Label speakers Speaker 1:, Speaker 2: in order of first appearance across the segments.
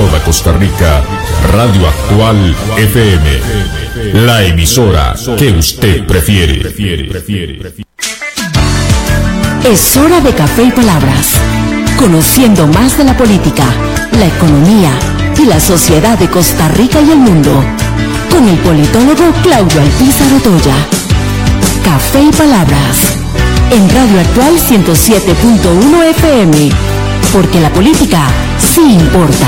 Speaker 1: toda Costa Rica, Radio Actual FM, la emisora que usted prefiere.
Speaker 2: Es hora de café y palabras, conociendo más de la política, la economía y la sociedad de Costa Rica y el mundo, con el politólogo Claudio Alpizar Otoya. Café y palabras, en Radio Actual 107.1 FM, porque la política sí importa.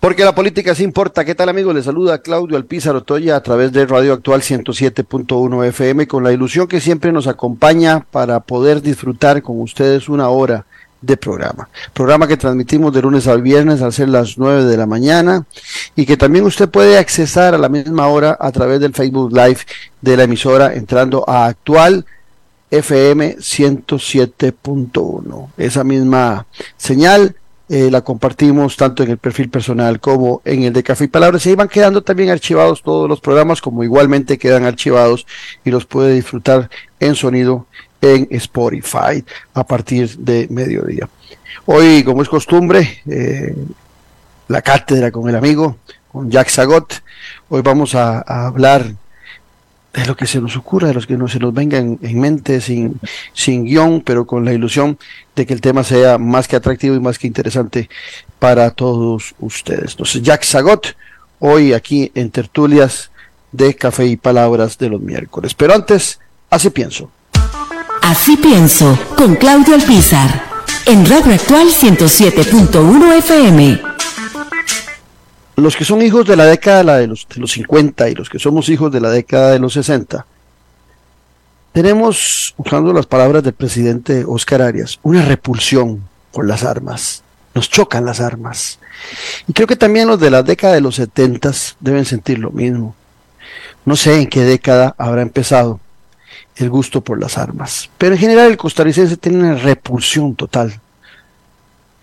Speaker 3: Porque la política sí importa. ¿Qué tal amigos? Les saluda Claudio Alpizar Otoya a través de Radio Actual 107.1 FM con la ilusión que siempre nos acompaña para poder disfrutar con ustedes una hora de programa. Programa que transmitimos de lunes al viernes al ser las 9 de la mañana y que también usted puede accesar a la misma hora a través del Facebook Live de la emisora entrando a actual FM 107.1. Esa misma señal eh, la compartimos tanto en el perfil personal como en el de Café y Palabras. Y ahí van quedando también archivados todos los programas, como igualmente quedan archivados y los puede disfrutar en sonido en Spotify a partir de mediodía. Hoy, como es costumbre, eh, la cátedra con el amigo, con Jack Sagot. Hoy vamos a hablar de lo que se nos ocurra, de los que no se nos venga en, mente sin, sin guion, pero con la ilusión de que el tema sea más que atractivo y más que interesante para todos ustedes. Entonces, Jack Sagot, hoy aquí en Tertulias de Café y Palabras de los miércoles. Pero antes, así pienso.
Speaker 2: Así pienso, con Claudio Alpizar, en Radio Actual 107.1 FM
Speaker 3: los que son hijos de la década de los, de los 50 y los que somos hijos de la década de los 60, tenemos, usando las palabras del presidente Oscar Arias, una repulsión por las armas. Nos chocan las armas. Y creo que también los de la década de los 70 deben sentir lo mismo. No sé en qué década habrá empezado el gusto por las armas, pero en general el costarricense tiene una repulsión total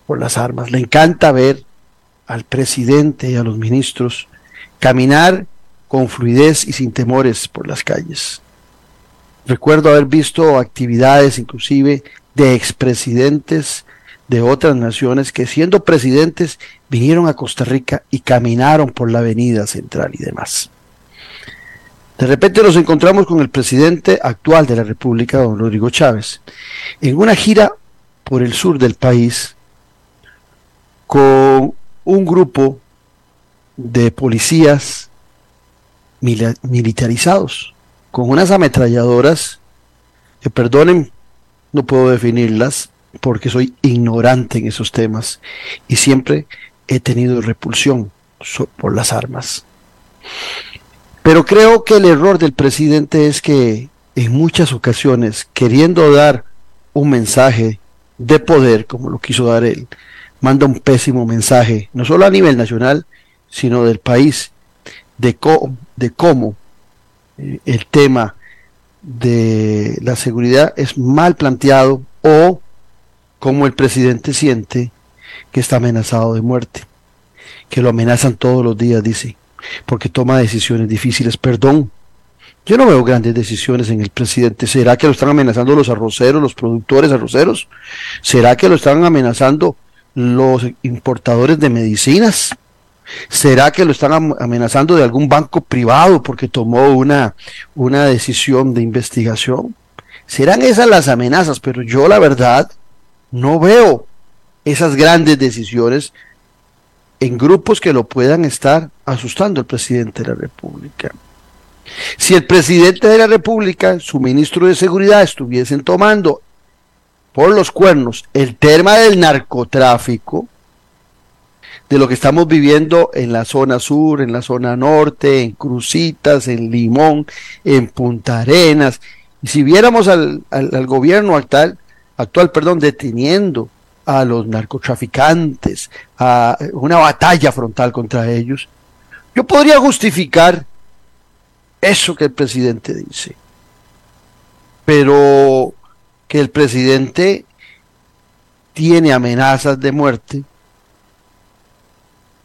Speaker 3: por las armas. Le encanta ver al presidente y a los ministros caminar con fluidez y sin temores por las calles. Recuerdo haber visto actividades inclusive de expresidentes de otras naciones que siendo presidentes vinieron a Costa Rica y caminaron por la avenida central y demás. De repente nos encontramos con el presidente actual de la República, don Rodrigo Chávez, en una gira por el sur del país con un grupo de policías militarizados con unas ametralladoras que perdonen, no puedo definirlas porque soy ignorante en esos temas y siempre he tenido repulsión por las armas. Pero creo que el error del presidente es que en muchas ocasiones, queriendo dar un mensaje de poder, como lo quiso dar él, manda un pésimo mensaje, no solo a nivel nacional, sino del país, de, de cómo eh, el tema de la seguridad es mal planteado o cómo el presidente siente que está amenazado de muerte, que lo amenazan todos los días, dice, porque toma decisiones difíciles. Perdón, yo no veo grandes decisiones en el presidente. ¿Será que lo están amenazando los arroceros, los productores arroceros? ¿Será que lo están amenazando los importadores de medicinas? ¿Será que lo están amenazando de algún banco privado porque tomó una, una decisión de investigación? Serán esas las amenazas, pero yo la verdad no veo esas grandes decisiones en grupos que lo puedan estar asustando al presidente de la República. Si el presidente de la República, su ministro de Seguridad estuviesen tomando por los cuernos el tema del narcotráfico, de lo que estamos viviendo en la zona sur, en la zona norte, en Crucitas, en Limón, en Punta Arenas, y si viéramos al, gobierno actual, actual perdón, deteniendo a los narcotraficantes, a una batalla frontal contra ellos, yo podría justificar eso que el presidente dice. Pero que el presidente tiene amenazas de muerte,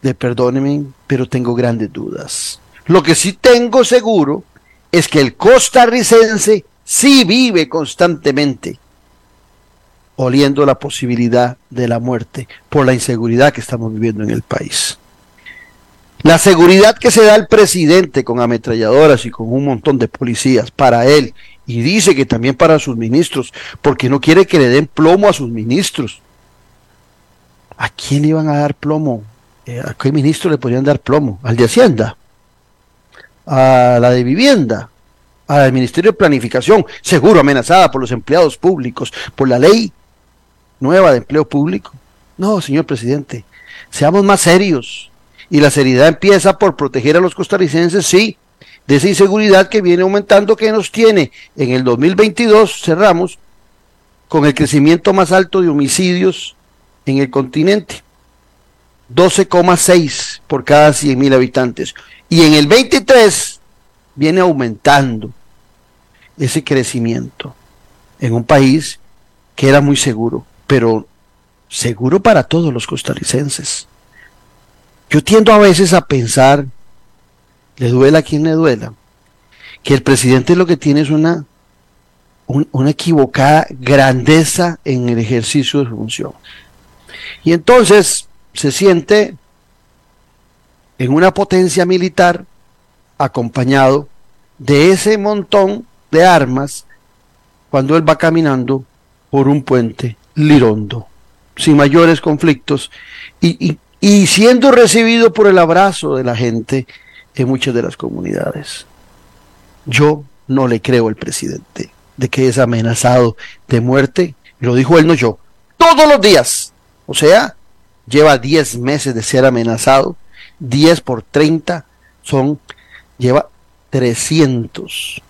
Speaker 3: de perdónenme, pero tengo grandes dudas. Lo que sí tengo seguro es que el costarricense sí vive constantemente oliendo la posibilidad de la muerte por la inseguridad que estamos viviendo en el país. La seguridad que se da el presidente con ametralladoras y con un montón de policías para él, y dice que también para sus ministros, porque no quiere que le den plomo a sus ministros. ¿A quién le iban a dar plomo? Eh, ¿A qué ministro le podrían dar plomo? ¿Al de Hacienda? ¿A la de Vivienda? ¿Al Ministerio de Planificación? Seguro amenazada por los empleados públicos, por la ley nueva de empleo público. No, señor presidente, seamos más serios. Y la seriedad empieza por proteger a los costarricenses, sí, de esa inseguridad que viene aumentando, que nos tiene en el 2022, cerramos, con el crecimiento más alto de homicidios en el continente. 12,6 por cada 100 mil habitantes. Y en el 23 viene aumentando ese crecimiento en un país que era muy seguro, pero seguro para todos los costarricenses. Yo tiendo a veces a pensar, le duela a quien le duela, que el presidente lo que tiene es una, una equivocada grandeza en el ejercicio de su función. Y entonces se siente en una potencia militar acompañado de ese montón de armas cuando él va caminando por un puente lirondo, sin mayores conflictos y, y siendo recibido por el abrazo de la gente en muchas de las comunidades. Yo no le creo al presidente de que es amenazado de muerte, lo dijo él, no yo, todos los días. O sea, lleva 10 meses de ser amenazado, 10 por 30 son, lleva 300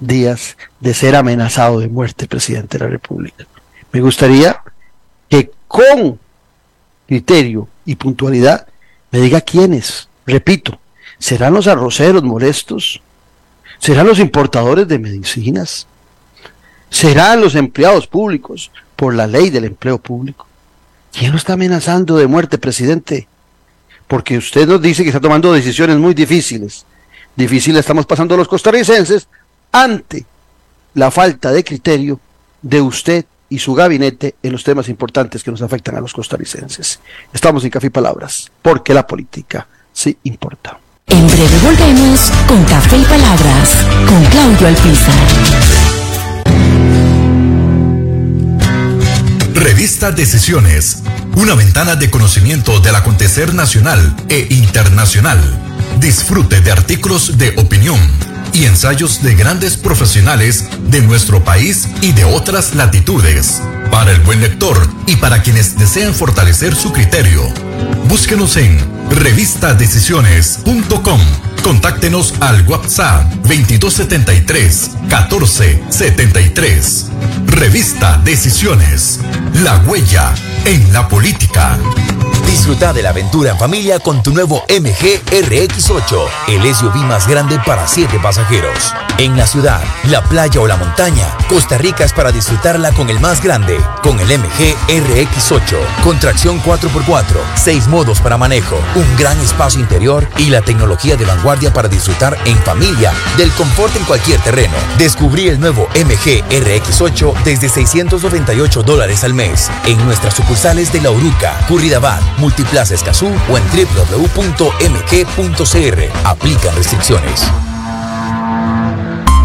Speaker 3: días de ser amenazado de muerte, presidente de la República. Me gustaría que con criterio y puntualidad me diga quiénes. Repito, ¿serán los arroceros molestos? ¿Serán los importadores de medicinas? ¿Serán los empleados públicos por la ley del empleo público? ¿Quién lo está amenazando de muerte, presidente? Porque usted nos dice que está tomando decisiones muy difíciles. Difíciles estamos pasando los costarricenses ante la falta de criterio de usted y su gabinete en los temas importantes que nos afectan a los costarricenses. Estamos en Café y Palabras, porque la política sí importa.
Speaker 2: En breve volvemos con Café y Palabras, con Claudio Alpizar.
Speaker 4: Revista Decisiones, una ventana de conocimiento del acontecer nacional e internacional. Disfrute de artículos de opinión y ensayos de grandes profesionales de nuestro país y de otras latitudes. Para el buen lector y para quienes desean fortalecer su criterio, búsquenos en revistadecisiones.com. Contáctenos al WhatsApp 2273 1473. Revista Decisiones. La huella en la política.
Speaker 5: Disfruta de la aventura en familia con tu nuevo MG RX8, el SUV más grande para 7 pasajeros. En la ciudad, la playa o la montaña, Costa Rica es para disfrutarla con el más grande, con el MG RX8, con tracción 4x4, 6 modos para manejo, un gran espacio interior y la tecnología de vanguardia para disfrutar en familia del confort en cualquier terreno. Descubrí el nuevo MG RX8 desde 698 dólares al mes en nuestras sucursales de La Uruca, Curridabat, Multiplaza Escazú o en www.mg.cr. Aplican restricciones.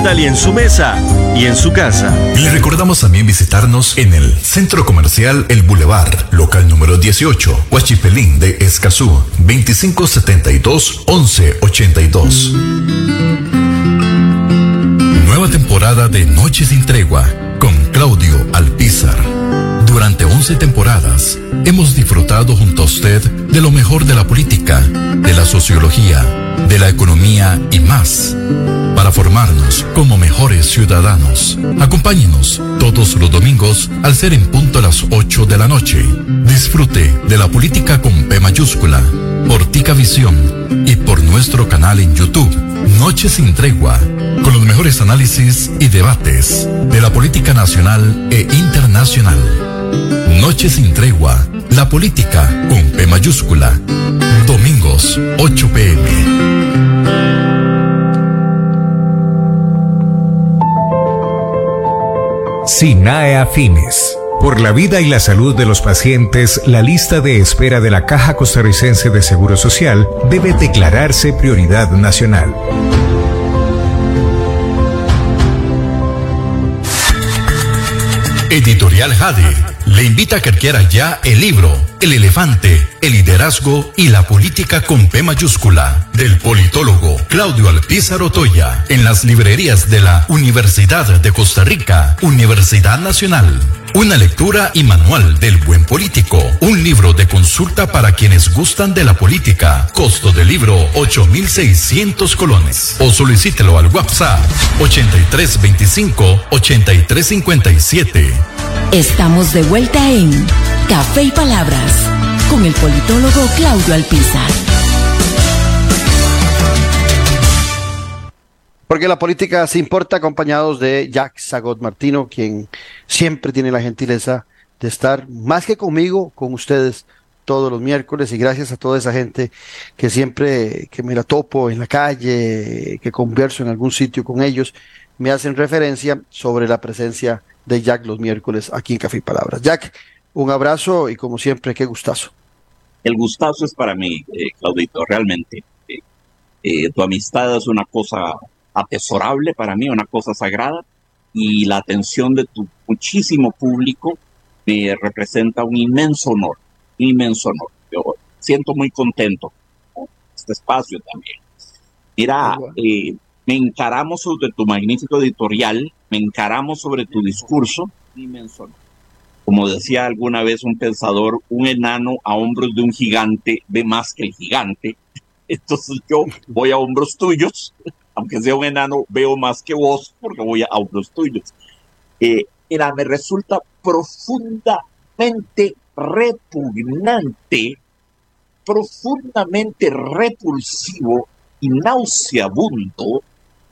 Speaker 6: Italia en su mesa y en su casa.
Speaker 4: Le recordamos también visitarnos en el Centro Comercial El Boulevard, local número 18, Huachipelín de Escazú, 2572-1182. Nueva temporada de Noche sin Tregua con Claudio Alpizar. Durante 11 temporadas hemos disfrutado junto a usted de lo mejor de la política, de la sociología, de la economía y más. Formarnos como mejores ciudadanos. Acompáñenos todos los domingos al ser en punto a las 8 de la noche. Disfrute de la política con P mayúscula, por Tica Visión y por nuestro canal en YouTube, Noche sin Tregua, con los mejores análisis y debates de la política nacional e internacional. Noche sin Tregua, la política con P mayúscula. Domingos, 8 pm.
Speaker 7: SINAE Afines. Por la vida y la salud de los pacientes, la lista de espera de la Caja Costarricense de Seguro Social debe declararse prioridad nacional.
Speaker 4: Editorial Jade le invita a que adquiera ya el libro El elefante, el liderazgo y la política con P mayúscula del politólogo Claudio Alpizar Otoya en las librerías de la Universidad de Costa Rica, Universidad Nacional. Una lectura y manual del buen político. Un libro de consulta para quienes gustan de la política. Costo del libro 8,600 colones. O solicítelo al WhatsApp 8325-8357.
Speaker 2: Estamos de vuelta en Café y Palabras con el politólogo Claudio Alpizar.
Speaker 3: Porque la política se importa acompañados de Jack Sagot Martino, quien siempre tiene la gentileza de estar más que conmigo, con ustedes todos los miércoles y gracias a toda esa gente que siempre que me la topo en la calle, que converso en algún sitio con ellos, me hacen referencia sobre la presencia de Jack los miércoles aquí en Café y Palabras. Jack, un abrazo y como siempre, qué gustazo.
Speaker 8: El gustazo es para mí, eh, Claudito, realmente. Eh, eh, tu amistad es una cosa atesorable para mí, una cosa sagrada, y la atención de tu muchísimo público me representa un inmenso honor, un inmenso honor. Yo siento muy contento con este espacio también. Mira, eh, me encaramos sobre tu magnífico editorial, me encaramos sobre tu discurso, Como decía alguna vez un pensador, un enano a hombros de un gigante ve más que el gigante. Entonces yo voy a hombros tuyos, aunque sea un enano, veo más que vos porque voy a hombros tuyos. Eh, mira, me resulta profundamente repugnante, profundamente repulsivo y nauseabundo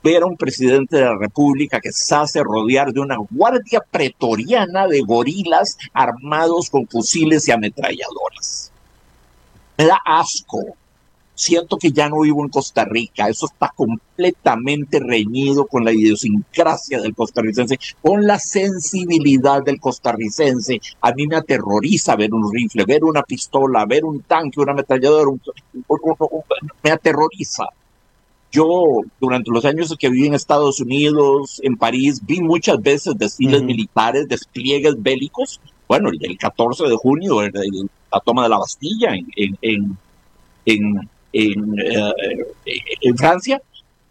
Speaker 8: ver a un presidente de la República que se hace rodear de una guardia pretoriana de gorilas armados con fusiles y ametralladoras. Me da asco. Siento que ya no vivo en Costa Rica. Eso está completamente reñido con la idiosincrasia del costarricense, con la sensibilidad del costarricense. A mí me aterroriza ver un rifle, ver una pistola, ver un tanque, una ametralladora. me aterroriza yo, durante los años que viví en Estados Unidos, en París, vi muchas veces desfiles militares, despliegues bélicos. Bueno, el del 14 de junio, la toma de la Bastilla en, en, en, en, eh, Francia,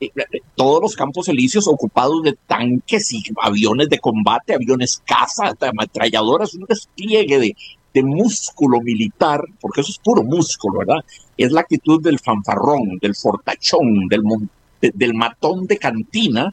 Speaker 8: eh, todos los campos elíseos ocupados de tanques y aviones de combate, aviones caza, ametralladoras, un despliegue de, de músculo militar, porque eso es puro músculo, ¿verdad? Es la actitud del fanfarrón, del fortachón, del, del matón de cantina.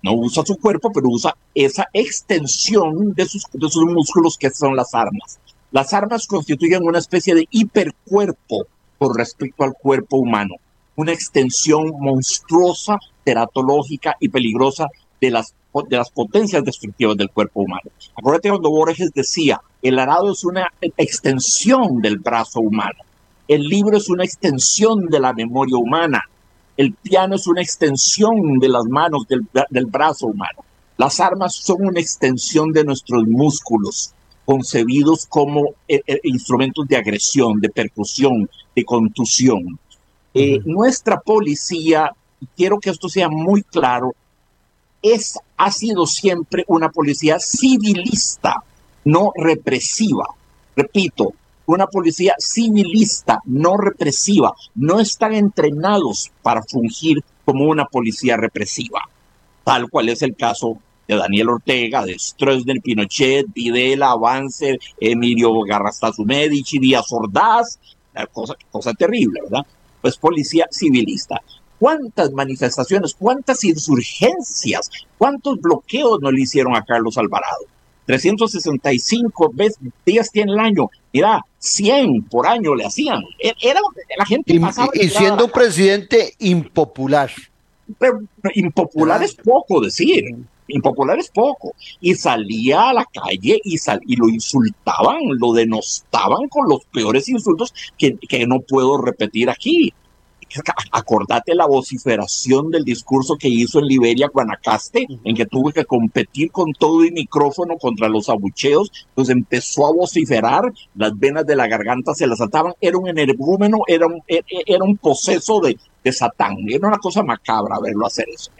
Speaker 8: No usa su cuerpo, pero usa esa extensión de sus, de sus músculos que son las armas. Las armas constituyen una especie de hipercuerpo con respecto al cuerpo humano, una extensión monstruosa, teratológica y peligrosa de las de las potencias destructivas del cuerpo humano. Acuérdate cuando Borges decía, el arado es una extensión del brazo humano, el libro es una extensión de la memoria humana, el piano es una extensión de las manos del, del brazo humano, las armas son una extensión de nuestros músculos, concebidos como eh, eh, instrumentos de agresión, de percusión, de contusión. Eh, nuestra policía, quiero que esto sea muy claro, es, ha sido siempre una policía civilista, no represiva. Repito, una policía civilista, no represiva. No están entrenados para fungir como una policía represiva, tal cual es el caso de Daniel Ortega, de Stroessner, Pinochet, Videla, Avance, Emilio Garrastazu Medici, Díaz Ordaz, cosa, cosa terrible, ¿verdad? Pues policía civilista. Cuántas manifestaciones, cuántas insurgencias, cuántos bloqueos no le hicieron a Carlos Alvarado. 365 días tiene el año. Mira, 100 por año le hacían. E-, era, la gente
Speaker 3: y, pasaba y siendo un presidente impopular.
Speaker 8: Pero, impopular es poco decir. Impopular es poco. Y salía a la calle y, sal, y lo insultaban, lo denostaban con los peores insultos que, que no puedo repetir aquí acordate la vociferación del discurso que hizo en Liberia Guanacaste, en que tuvo que competir con todo el micrófono contra los abucheos, pues empezó a vociferar, las venas de la garganta se las ataban, era un energúmeno, era un, e, e, era un poseso de, de Satán, era una cosa macabra verlo hacer eso.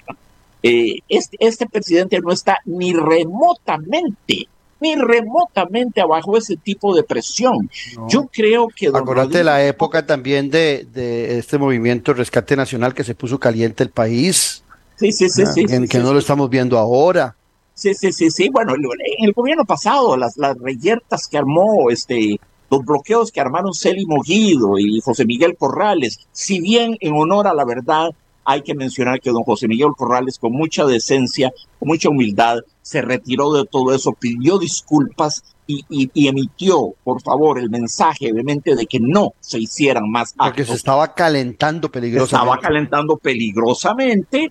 Speaker 8: Eh, este, este presidente no está ni remotamente ni remotamente abajo ese tipo de presión. Yo creo que...
Speaker 3: Acordate de la época también de, de, este movimiento Rescate Nacional que se puso caliente el país.
Speaker 8: Sí, sí, sí, sí.
Speaker 3: En que no lo estamos viendo ahora.
Speaker 8: Sí, sí, sí, sí. Bueno, en el gobierno pasado, las, las reyertas que armó, este, los bloqueos que armaron Celi Moguido y José Miguel Corrales, si bien en honor a la verdad, hay que mencionar que don José Miguel Corrales, con mucha decencia, con mucha humildad, se retiró de todo eso, pidió disculpas y, emitió, por favor, el mensaje obviamente de que no se hicieran más
Speaker 3: actos. Porque se estaba calentando peligrosamente.
Speaker 8: Se estaba calentando peligrosamente,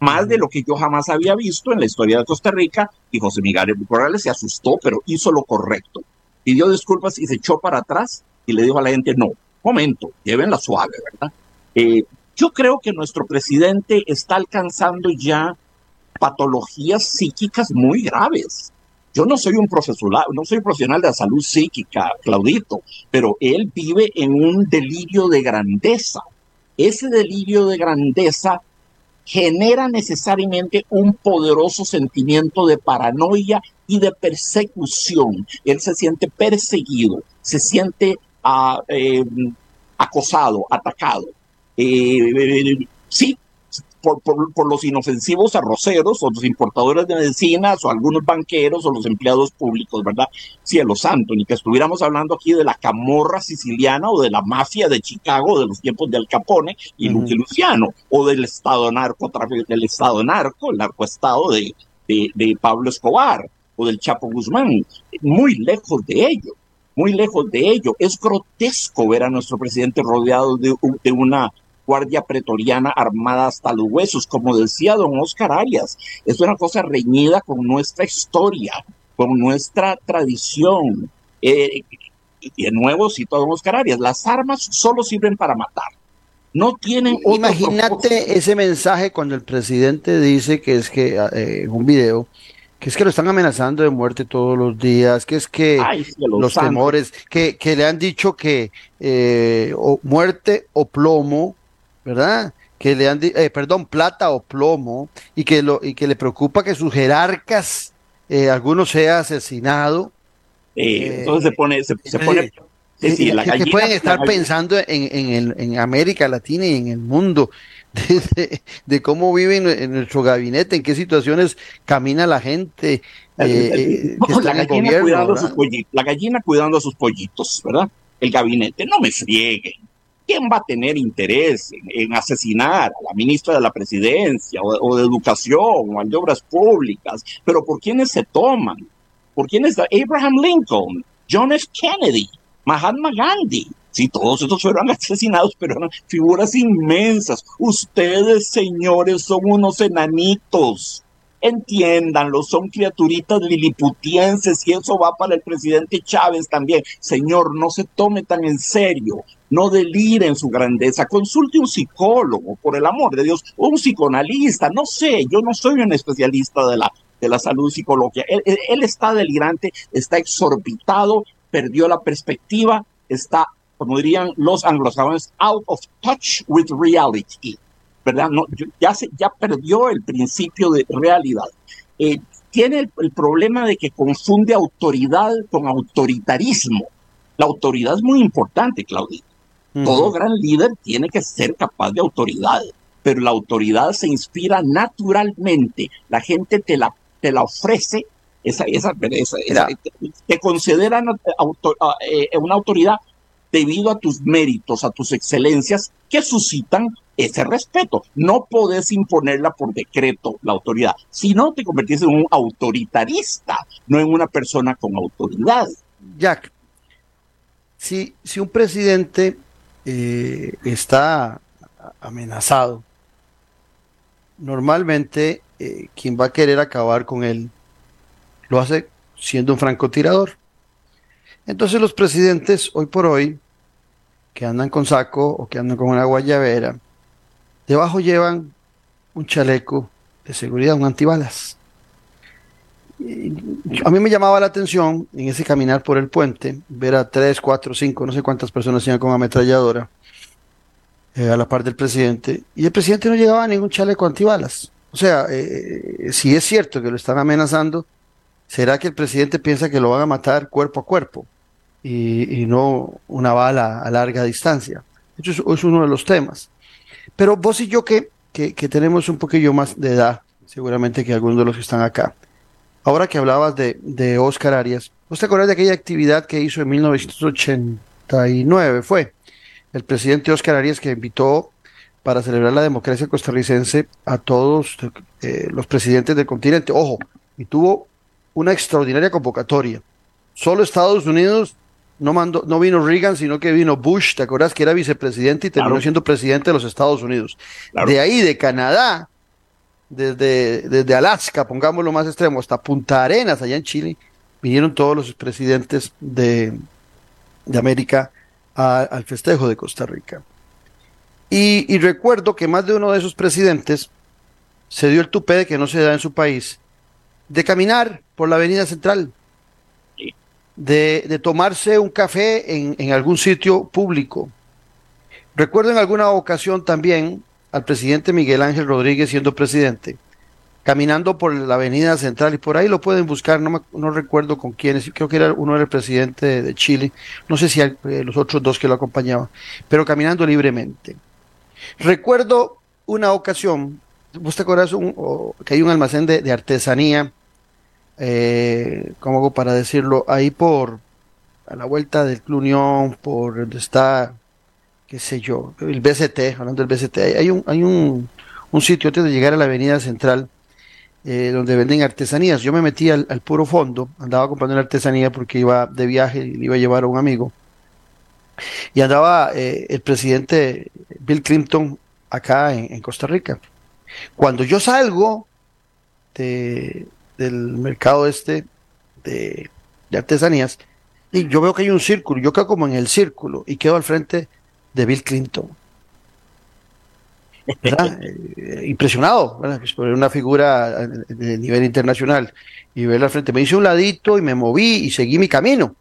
Speaker 8: más de lo que yo jamás había visto en la historia de Costa Rica, y José Miguel Corrales se asustó, pero hizo lo correcto. Pidió disculpas y se echó para atrás y le dijo a la gente, no, momento, llévenla suave, ¿verdad? Eh, yo creo que nuestro presidente está alcanzando ya patologías psíquicas muy graves. Yo no soy un profesional, no soy profesional de la salud psíquica, Claudito, pero él vive en un delirio de grandeza. Ese delirio de grandeza genera necesariamente un poderoso sentimiento de paranoia y de persecución. Él se siente perseguido, se siente ah, eh, acosado, atacado. Eh, sí, por, por, los inofensivos arroceros o los importadores de medicinas o algunos banqueros o los empleados públicos, ¿verdad? Cielo santo, ni que estuviéramos hablando aquí de la camorra siciliana o de la mafia de Chicago de los tiempos de Al Capone y Luciano o del Estado narco, del Estado narco, el narcoestado de, de, de Pablo Escobar o del Chapo Guzmán, muy lejos de ello muy lejos de ello. Es grotesco ver a nuestro presidente rodeado de, de, una guardia pretoriana armada hasta los huesos, como decía don Oscar Arias. Es una cosa reñida con nuestra historia, con nuestra tradición. Eh, y de nuevo cito a don Oscar Arias, las armas solo sirven para matar. No tienen
Speaker 3: Imagínate ese mensaje cuando el presidente dice que es que eh, en un video que es que lo están amenazando de muerte todos los días, que es que los temores, que, que, le han dicho que eh, o muerte o plomo, ¿verdad? Que le han, eh, perdón, plata o plomo, y que, lo, y que le preocupa que sus jerarcas, eh, alguno sea asesinado.
Speaker 8: Eh, entonces se pone, se, pone
Speaker 3: Sí, la que, pueden estar pensando en, en, en, América Latina y en el mundo, de, cómo viven en nuestro gabinete, en qué situaciones camina la gente.
Speaker 8: la, gallina cuidando sus la gallina cuidando a sus pollitos, ¿verdad? El gabinete, no me friegue. ¿Quién va a tener interés en, asesinar a la ministra de la presidencia o, de educación o al de obras públicas? Pero ¿por quiénes se toman? ¿Por quiénes? Abraham Lincoln, John F. Kennedy, Mahatma Gandhi. Sí, todos estos fueron asesinados, pero eran figuras inmensas. Ustedes, señores, son unos enanitos. Entiéndanlo, son criaturitas liliputienses y eso va para el presidente Chávez también. Señor, no se tome tan en serio, no delire en su grandeza, consulte un psicólogo, por el amor de Dios, un psicoanalista, no sé, yo no soy un especialista de la, de la salud psicológica. Él, él está delirante, está exorbitado, perdió la perspectiva, está, como dirían los anglosajones, out of touch with reality. ¿Verdad? No, ya, se, ya perdió el principio de realidad. Eh, tiene el, problema de que confunde autoridad con autoritarismo. La autoridad es muy importante, Claudia. Todo gran líder tiene que ser capaz de autoridad, pero la autoridad se inspira naturalmente. La gente te la, te la ofrece, esa, esa, esa, te consideran eh, una autoridad debido a tus méritos, a tus excelencias que suscitan ese respeto. No podés imponerla por decreto, la autoridad. Si no, te convertís en un autoritarista, no en una persona con autoridad.
Speaker 3: Jack, si, si un presidente eh, está amenazado, normalmente eh, quien va a querer acabar con él lo hace siendo un francotirador. Entonces los presidentes hoy por hoy, que andan con saco o que andan con una guayabera, debajo llevan un chaleco de seguridad, un antibalas. a mí me llamaba la atención en ese caminar por el puente, ver a tres, cuatro, cinco, no sé cuántas personas iban con ametralladora eh, a la par del presidente, y el presidente no llevaba ningún chaleco antibalas. O sea, eh, si es cierto que lo están amenazando, ¿será que el presidente piensa que lo van a matar cuerpo a cuerpo y, no una bala a larga distancia? Eso es, uno de los temas. Pero vos y yo que, que, tenemos un poquillo más de edad, seguramente que algunos de los que están acá, ahora que hablabas de, de Oscar Arias, ¿vos te acordás de aquella actividad que hizo en 1989? Fue el presidente Oscar Arias que invitó para celebrar la democracia costarricense a todos eh, los presidentes del continente. Ojo, y tuvo una extraordinaria convocatoria. Solo Estados Unidos no mandó, no vino Reagan, sino que vino Bush, ¿te acuerdas que era vicepresidente y terminó siendo presidente de los Estados Unidos? De ahí, de Canadá, desde, desde Alaska, pongámoslo más extremo, hasta Punta Arenas, allá en Chile, vinieron todos los presidentes de, de América al festejo de Costa Rica. Y, recuerdo que más de uno de esos presidentes se dio el tupé de que no se da en su país, de caminar por la avenida central, de, tomarse un café en, en, algún sitio público. Recuerdo en alguna ocasión también al presidente Miguel Ángel Rodríguez siendo presidente, caminando por la avenida central y por ahí lo pueden buscar, no, no recuerdo con quiénes, creo que era uno era el presidente de Chile, no sé si hay, eh, los otros dos que lo acompañaban, pero caminando libremente. Recuerdo una ocasión, ¿vos te acuerdas que hay un almacén de, artesanía, eh, ¿cómo hago para decirlo? Ahí por, a la vuelta del Clunión, por donde está, qué sé yo, el BCT, hablando del BCT, hay un, hay un, un sitio antes de llegar a la avenida central, eh, donde venden artesanías. Yo me metí al, puro fondo, andaba comprando una artesanía porque iba de viaje y le iba a llevar a un amigo. Y andaba eh, el presidente Bill Clinton acá en, Costa Rica. Cuando yo salgo de, del mercado este de, artesanías, y yo veo que hay un círculo, yo quedo como en el círculo y quedo al frente de Bill Clinton. Eh, impresionado por una figura de nivel internacional y verla al frente. Me hice un ladito y me moví y seguí mi camino.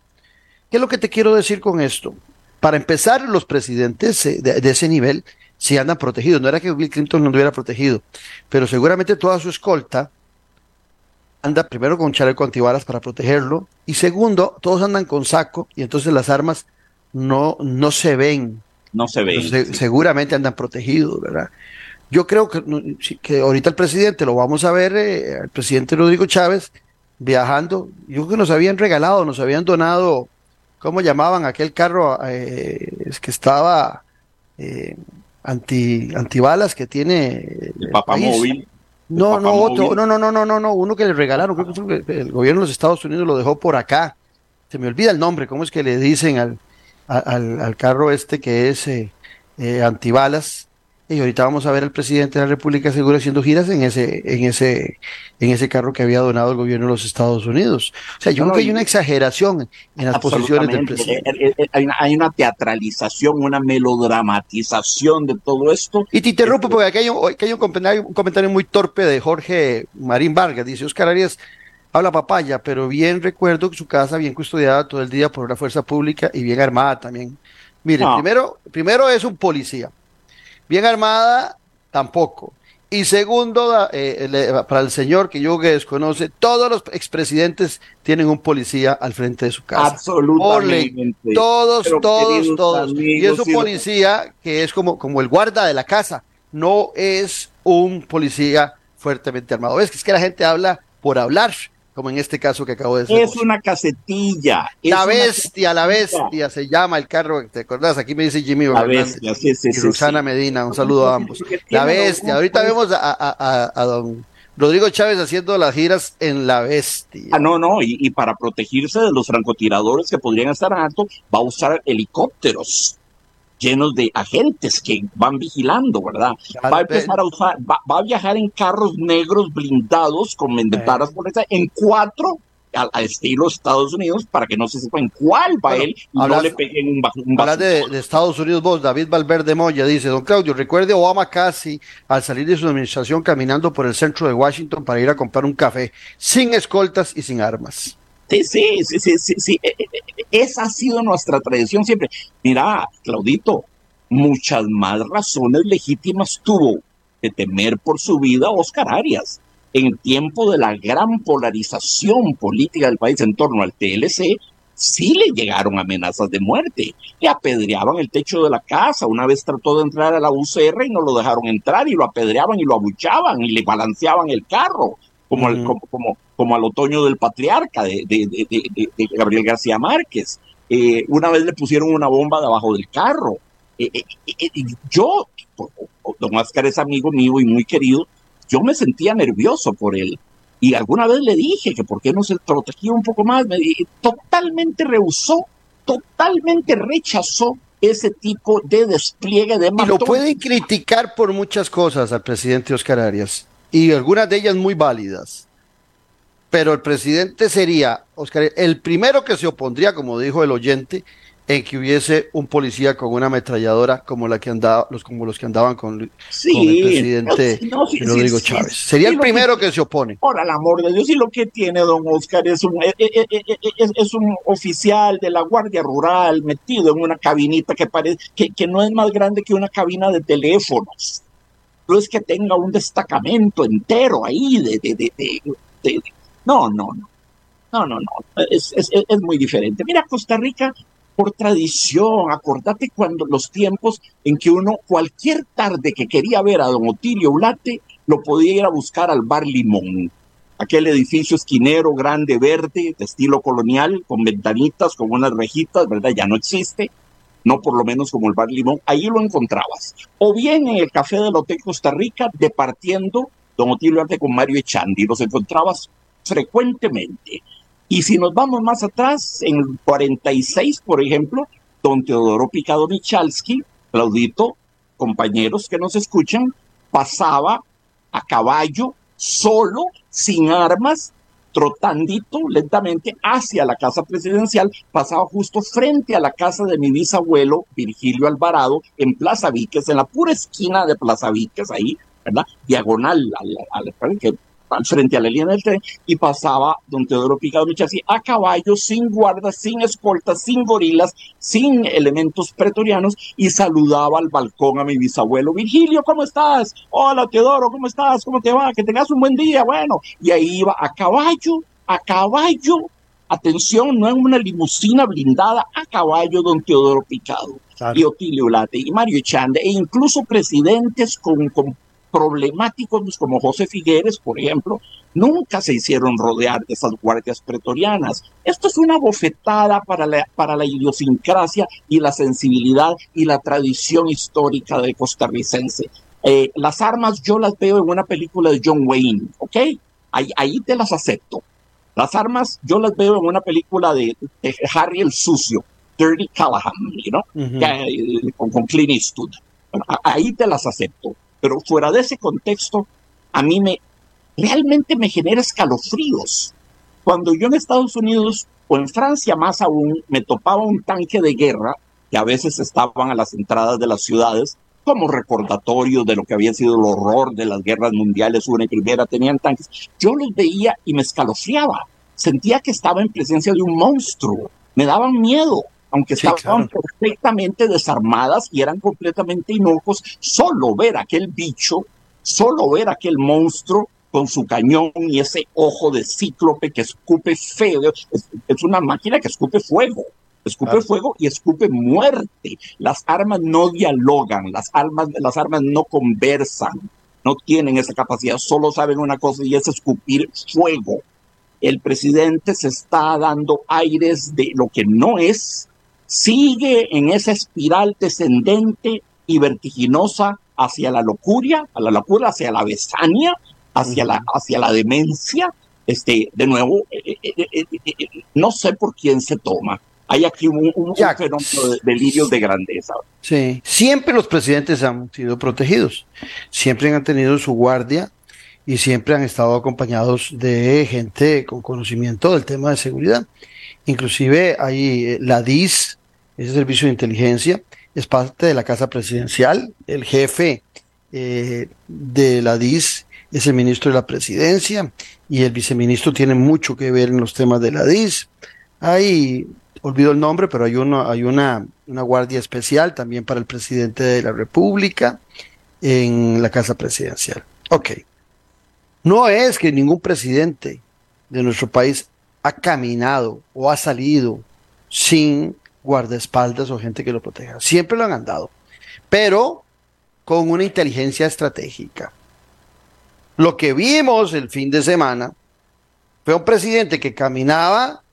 Speaker 3: ¿Qué es lo que te quiero decir con esto? Para empezar, los presidentes eh, de, ese nivel sí andan protegidos. No era que Bill Clinton no hubiera protegido, pero seguramente toda su escolta anda primero con chaleco antibalas para protegerlo y segundo, todos andan con saco y entonces las armas no, no se ven.
Speaker 8: No se ven.
Speaker 3: Seguramente andan protegidos, ¿verdad? Yo creo que, que ahorita el presidente lo vamos a ver, eh, el presidente Rodrigo Chávez, viajando. Yo creo que nos habían regalado, nos habían donado ¿cómo llamaban aquel carro eh, que estaba eh, anti antibalas que tiene
Speaker 8: el papamóvil?
Speaker 3: No, no, otro, no, no, no, no, no, no, uno que le regalaron, creo que el gobierno de los Estados Unidos lo dejó por acá. Se me olvida el nombre, ¿cómo es que le dicen al, al, al carro este que es eh, eh antibalas? Y ahorita vamos a ver al presidente de la República seguro haciendo giras en ese, en ese, en ese carro que había donado el gobierno de los Estados Unidos. O sea, yo creo que hay una exageración en las posiciones del presidente.
Speaker 8: Eh, eh, eh, hay una, teatralización, una melodramatización de todo esto.
Speaker 3: Y te interrumpo porque aquí hay un, hay un, comentario, un comentario muy torpe de Jorge Marín Vargas. Dice Oscar Arias habla papaya, pero bien recuerdo que su casa bien custodiada todo el día por la fuerza pública y bien armada también. Mire, primero, primero es un policía Bien armada, tampoco. Y segundo, eh, para el señor que yo que desconoce, todos los expresidentes tienen un policía al frente de su casa.
Speaker 8: Absolutamente.
Speaker 3: todos, todos, todos. Y es un policía que es como, como el guarda de la casa, no es un policía fuertemente armado. Es que es que la gente habla por hablar, como en este caso que acabo de
Speaker 8: decir. Es una casetilla.
Speaker 3: la bestia, la bestia, se llama el carro, ¿te acordás? Aquí me dice Jimmy la bestia, sí, sí, y Rosana Medina, un saludo a ambos. La bestia, ahorita vemos a, don Rodrigo Chávez haciendo las giras en la bestia.
Speaker 8: Ah, no, no, y, para protegerse de los francotiradores que podrían estar alto, va a usar helicópteros llenos de agentes que van vigilando, ¿verdad? va a empezar a usar, va, a viajar en carros negros blindados con por esa, en cuatro al, estilo Estados Unidos para que no se sepa en cuál va él y no le peguen un,
Speaker 3: un de, de, Estados Unidos vos, David Valverde Moya dice, don Claudio, recuerde Obama casi al salir de su administración caminando por el centro de Washington para ir a comprar un café, sin escoltas y sin armas.
Speaker 8: Sí, sí, sí, sí, sí, sí. E, e, e, esa ha sido nuestra tradición siempre. Mira, Claudito, muchas más razones legítimas tuvo de temer por su vida Oscar Arias. En tiempo de la gran polarización política del país en torno al TLC, sí le llegaron amenazas de muerte. Le apedreaban el techo de la casa. Una vez trató de entrar a la UCR y no lo dejaron entrar y lo apedreaban y lo abuchaban y le balanceaban el carro como, como, como, al otoño del patriarca de, Gabriel García Márquez. Eh, una vez le pusieron una bomba debajo del carro. Eh, eh, yo, don Oscar es amigo mío y muy querido, yo me sentía nervioso por él. Y alguna vez le dije que por qué no se protegía un poco más. Me totalmente rehusó, totalmente rechazó ese tipo de despliegue de
Speaker 3: Y lo pueden criticar por muchas cosas al presidente Oscar Arias y algunas de ellas muy válidas. Pero el presidente sería, Oscar, el primero que se opondría, como dijo el oyente, en que hubiese un policía con una ametralladora como la que andaba, los, como los que andaban con, el presidente Rodrigo Chávez. Sería el primero que, se opone.
Speaker 8: Por el amor de Dios, y lo que tiene don Oscar es un, eh, eh, eh, es, un oficial de la Guardia Rural metido en una cabinita que parece que, que no es más grande que una cabina de teléfonos no es que tenga un destacamento entero ahí de, de, de, no, no, no, no, no, no, es, es, es, muy diferente. Mira, Costa Rica, por tradición, acordate cuando los tiempos en que uno, cualquier tarde que quería ver a don Otilio Ulate, lo podía ir a buscar al Bar Limón, aquel edificio esquinero grande, verde, de estilo colonial, con ventanitas, con unas rejitas, ¿verdad? Ya no existe no por lo menos como el Bar Limón, ahí lo encontrabas. O bien en el Café del Hotel Costa Rica, departiendo Don Otilio Arte con Mario Echandi, los encontrabas frecuentemente. Y si nos vamos más atrás, en el 46, por ejemplo, don Teodoro Picado Michalski, Claudito, compañeros que nos escuchan, pasaba a caballo, solo, sin armas, trotandito lentamente hacia la casa presidencial, pasaba justo frente a la casa de mi bisabuelo Virgilio Alvarado en Plaza Víquez, en la pura esquina de Plaza Víquez, ahí, ¿verdad? Diagonal al, al, que frente a la línea del tren y pasaba don Teodoro Picado así a caballo, sin guardas, sin escoltas, sin gorilas, sin elementos pretorianos y saludaba al balcón a mi bisabuelo Virgilio, ¿cómo estás? Hola Teodoro, ¿cómo estás? ¿Cómo te va? Que tengas un buen día, bueno. Y ahí iba a caballo, a caballo, atención, no en una limusina blindada, a caballo don Teodoro Picado. Y Otilio Late y Mario Chande, e incluso presidentes con, con problemáticos como José Figueres, por ejemplo, nunca se hicieron rodear de esas guardias pretorianas. Esto es una bofetada para la, para la idiosincrasia y la sensibilidad y la tradición histórica de costarricense. Eh, las armas yo las veo en una película de John Wayne, ¿ok? Ahí, ahí te las acepto. Las armas yo las veo en una película de, Harry el Sucio, Dirty Callahan, ¿no? Eh, con, con Clint Eastwood. ahí te las acepto pero fuera de ese contexto, a mí me realmente me genera escalofríos. Cuando yo en Estados Unidos o en Francia más aún me topaba un tanque de guerra que a veces estaban a las entradas de las ciudades como recordatorio de lo que había sido el horror de las guerras mundiales, una y primera, tenían tanques. Yo los veía y me escalofriaba. Sentía que estaba en presencia de un monstruo. Me daban miedo aunque estaban perfectamente desarmadas y eran completamente inocuos, solo ver aquel bicho, solo ver aquel monstruo con su cañón y ese ojo de cíclope que escupe feo, es, una máquina que escupe fuego, escupe fuego y escupe muerte. Las armas no dialogan, las armas, las armas no conversan, no tienen esa capacidad, solo saben una cosa y es escupir fuego. el presidente se está dando aires de lo que no es, sigue en esa espiral descendente y vertiginosa hacia la locura, a la locura, hacia la besania, hacia, la, hacia la demencia. Este, de nuevo, eh, eh, eh, no sé por quién se toma. Hay aquí un, fenómeno de delirio de grandeza.
Speaker 3: Sí, siempre los presidentes han sido protegidos, siempre han tenido su guardia y siempre han estado acompañados de gente con conocimiento del tema de seguridad. Inclusive hay la DIS, ese servicio de inteligencia, es parte de la Casa Presidencial. El jefe eh, de la DIS es el ministro de la Presidencia y el viceministro tiene mucho que ver en los temas de la DIS. Hay, olvido el nombre, pero hay, uno, hay una, una guardia especial también para el presidente de la República en la Casa Presidencial. Ok. No es que ningún presidente de nuestro país ha caminado o ha salido sin guardaespaldas o gente que lo proteja. Siempre lo han andado, pero con una inteligencia estratégica. Lo que vimos el fin de semana fue un presidente que caminaba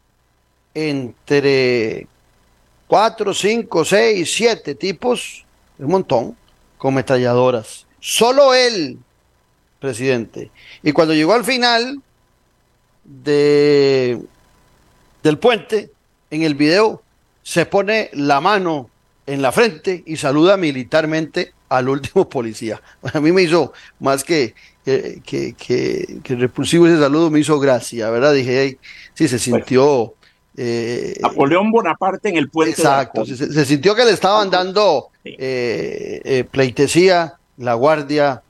Speaker 3: entre cuatro, cinco, seis, siete tipos, un montón, con metalladoras. Solo él, presidente. Y cuando llegó al final de, del puente, en el video, se pone la mano en la frente y saluda militarmente al último policía. A mí me hizo más que, que, que, que, repulsivo ese saludo, me hizo gracia, ¿verdad? Dije, sí, se sintió...
Speaker 8: Eh, Napoleón Bonaparte en el puente.
Speaker 3: Exacto, se, sintió que le estaban dando eh, eh, pleitesía, la guardia.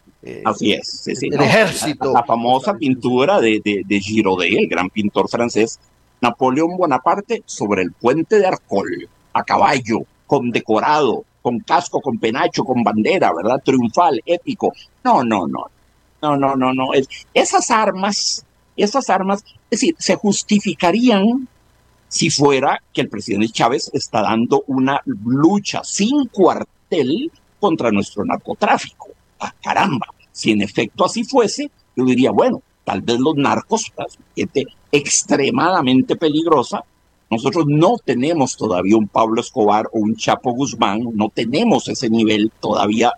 Speaker 8: Así es,
Speaker 3: el ejército.
Speaker 8: La, famosa pintura de, de, de Girodet, el gran pintor francés, Napoleón Bonaparte sobre el puente de Arcol, a caballo, condecorado, con casco, con penacho, con bandera, ¿verdad? Triunfal, épico. No, no, no. No, no, no, no. esas armas, esas armas, es decir, se justificarían si fuera que el presidente Chávez está dando una lucha sin cuartel contra nuestro narcotráfico. Ah, caramba, si en efecto así fuese, yo diría, bueno, tal vez los narcos, extremadamente peligrosa. Nosotros no tenemos todavía un Pablo Escobar o un Chapo Guzmán, no tenemos ese nivel todavía,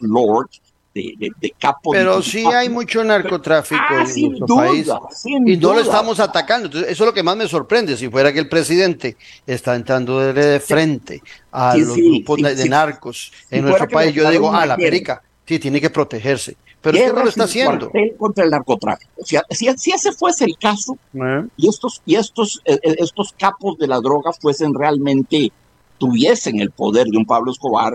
Speaker 8: Lord, de, de, capo.
Speaker 3: Pero sí hay mucho narcotráfico ah, en nuestro país y no lo estamos atacando. Entonces, eso es lo que más me sorprende. Si fuera que el presidente está entrando de, frente a los grupos de, narcos en nuestro país, yo digo, ah, la América, sí, tiene que protegerse. Pero ¿qué no lo está haciendo.
Speaker 8: Contra el narcotráfico. Si, si, ese fuese el caso, eh. y estos, y estos, eh, eh, estos capos de la droga fuesen realmente, tuviesen el poder de un Pablo Escobar,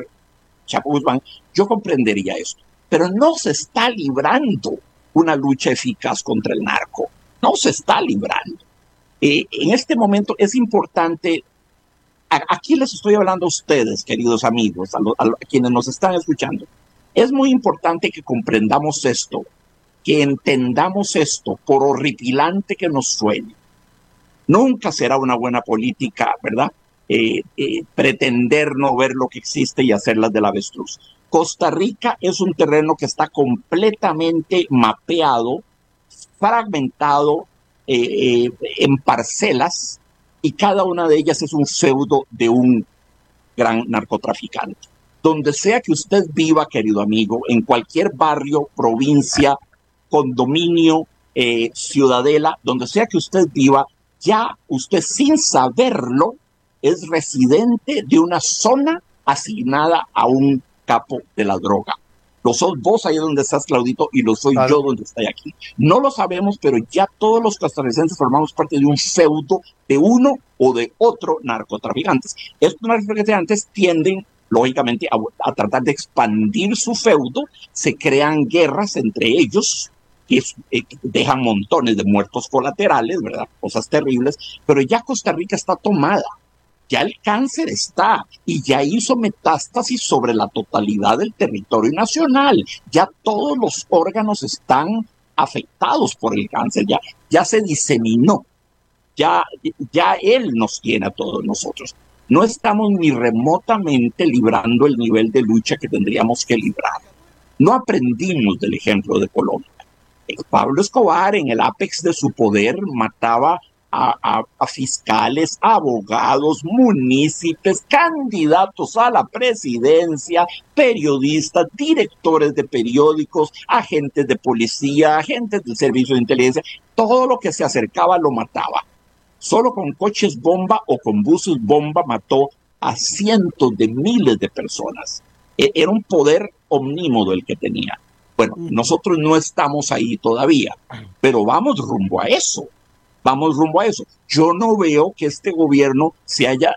Speaker 8: Chapo Guzmán, yo comprendería esto. Pero no se está librando una lucha eficaz contra el narco. No se está librando. en este momento es importante aquí les estoy hablando a ustedes, queridos amigos, a, quienes nos están escuchando. Es muy importante que comprendamos esto, que entendamos esto, por horripilante que nos suene. Nunca será una buena política, ¿verdad? Eh, eh, pretender no ver lo que existe y hacerlas del avestruz. Costa Rica es un terreno que está completamente mapeado, fragmentado eh, en parcelas y cada una de ellas es un feudo de un gran narcotraficante donde sea que usted viva, querido amigo, en cualquier barrio, provincia, condominio, eh, ciudadela, donde sea que usted viva, ya usted sin saberlo es residente de una zona asignada a un capo de la droga. Lo sos vos ahí donde estás, Claudito, y lo soy yo donde estoy aquí. No lo sabemos, pero ya todos los costarricenses formamos parte de un feudo de uno o de otro narcotraficantes. Estos narcotraficantes tienden lógicamente, a, tratar de expandir su feudo, se crean guerras entre ellos, que eh, dejan montones de muertos colaterales, ¿verdad? Cosas terribles, pero ya Costa Rica está tomada, ya el cáncer está y ya hizo metástasis sobre la totalidad del territorio nacional, ya todos los órganos están afectados por el cáncer, ya, ya se diseminó, ya, ya él nos tiene a todos nosotros no estamos ni remotamente librando el nivel de lucha que tendríamos que librar. No aprendimos del ejemplo de Colombia. Pablo Escobar en el apex de su poder mataba a, fiscales, abogados, municipios, candidatos a la presidencia, periodistas, directores de periódicos, agentes de policía, agentes del servicio de inteligencia, todo lo que se acercaba lo mataba. Solo con coches bomba o con buses bomba mató a cientos de miles de personas. E, era un poder omnímodo el que tenía. Bueno, nosotros no estamos ahí todavía, pero vamos rumbo a eso vamos rumbo a eso. Yo no veo que este gobierno se haya,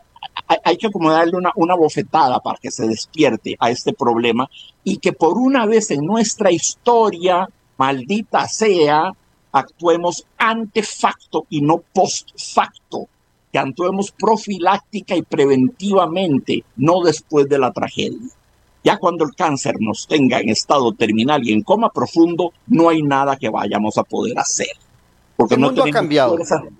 Speaker 8: hay, que como darle una, una bofetada para que se despierte a este problema y que por una vez en nuestra historia, maldita sea, actuemos ante facto y no post facto, que actuemos profiláctica y preventivamente, no después de la tragedia. Ya cuando el cáncer nos tenga en estado terminal y en coma profundo, no hay nada que vayamos a poder hacer porque no tenemos, cambiado.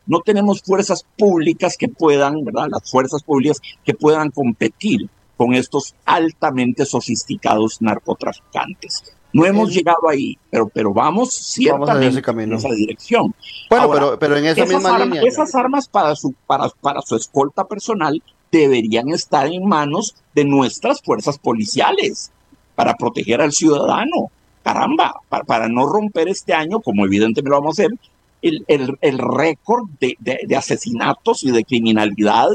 Speaker 8: no tenemos fuerzas públicas que puedan, ¿verdad? Las fuerzas públicas que puedan competir con estos altamente sofisticados narcotraficantes. No hemos llegado ahí, pero, pero vamos ciertamente en, esa dirección.
Speaker 3: Bueno, pero, pero en esa misma línea.
Speaker 8: Esas armas para su, para, para su escolta personal deberían estar en manos de nuestras fuerzas policiales para proteger al ciudadano. Caramba, para, para no romper este año, como evidentemente lo vamos a hacer, el, el, récord de, de, asesinatos y de criminalidad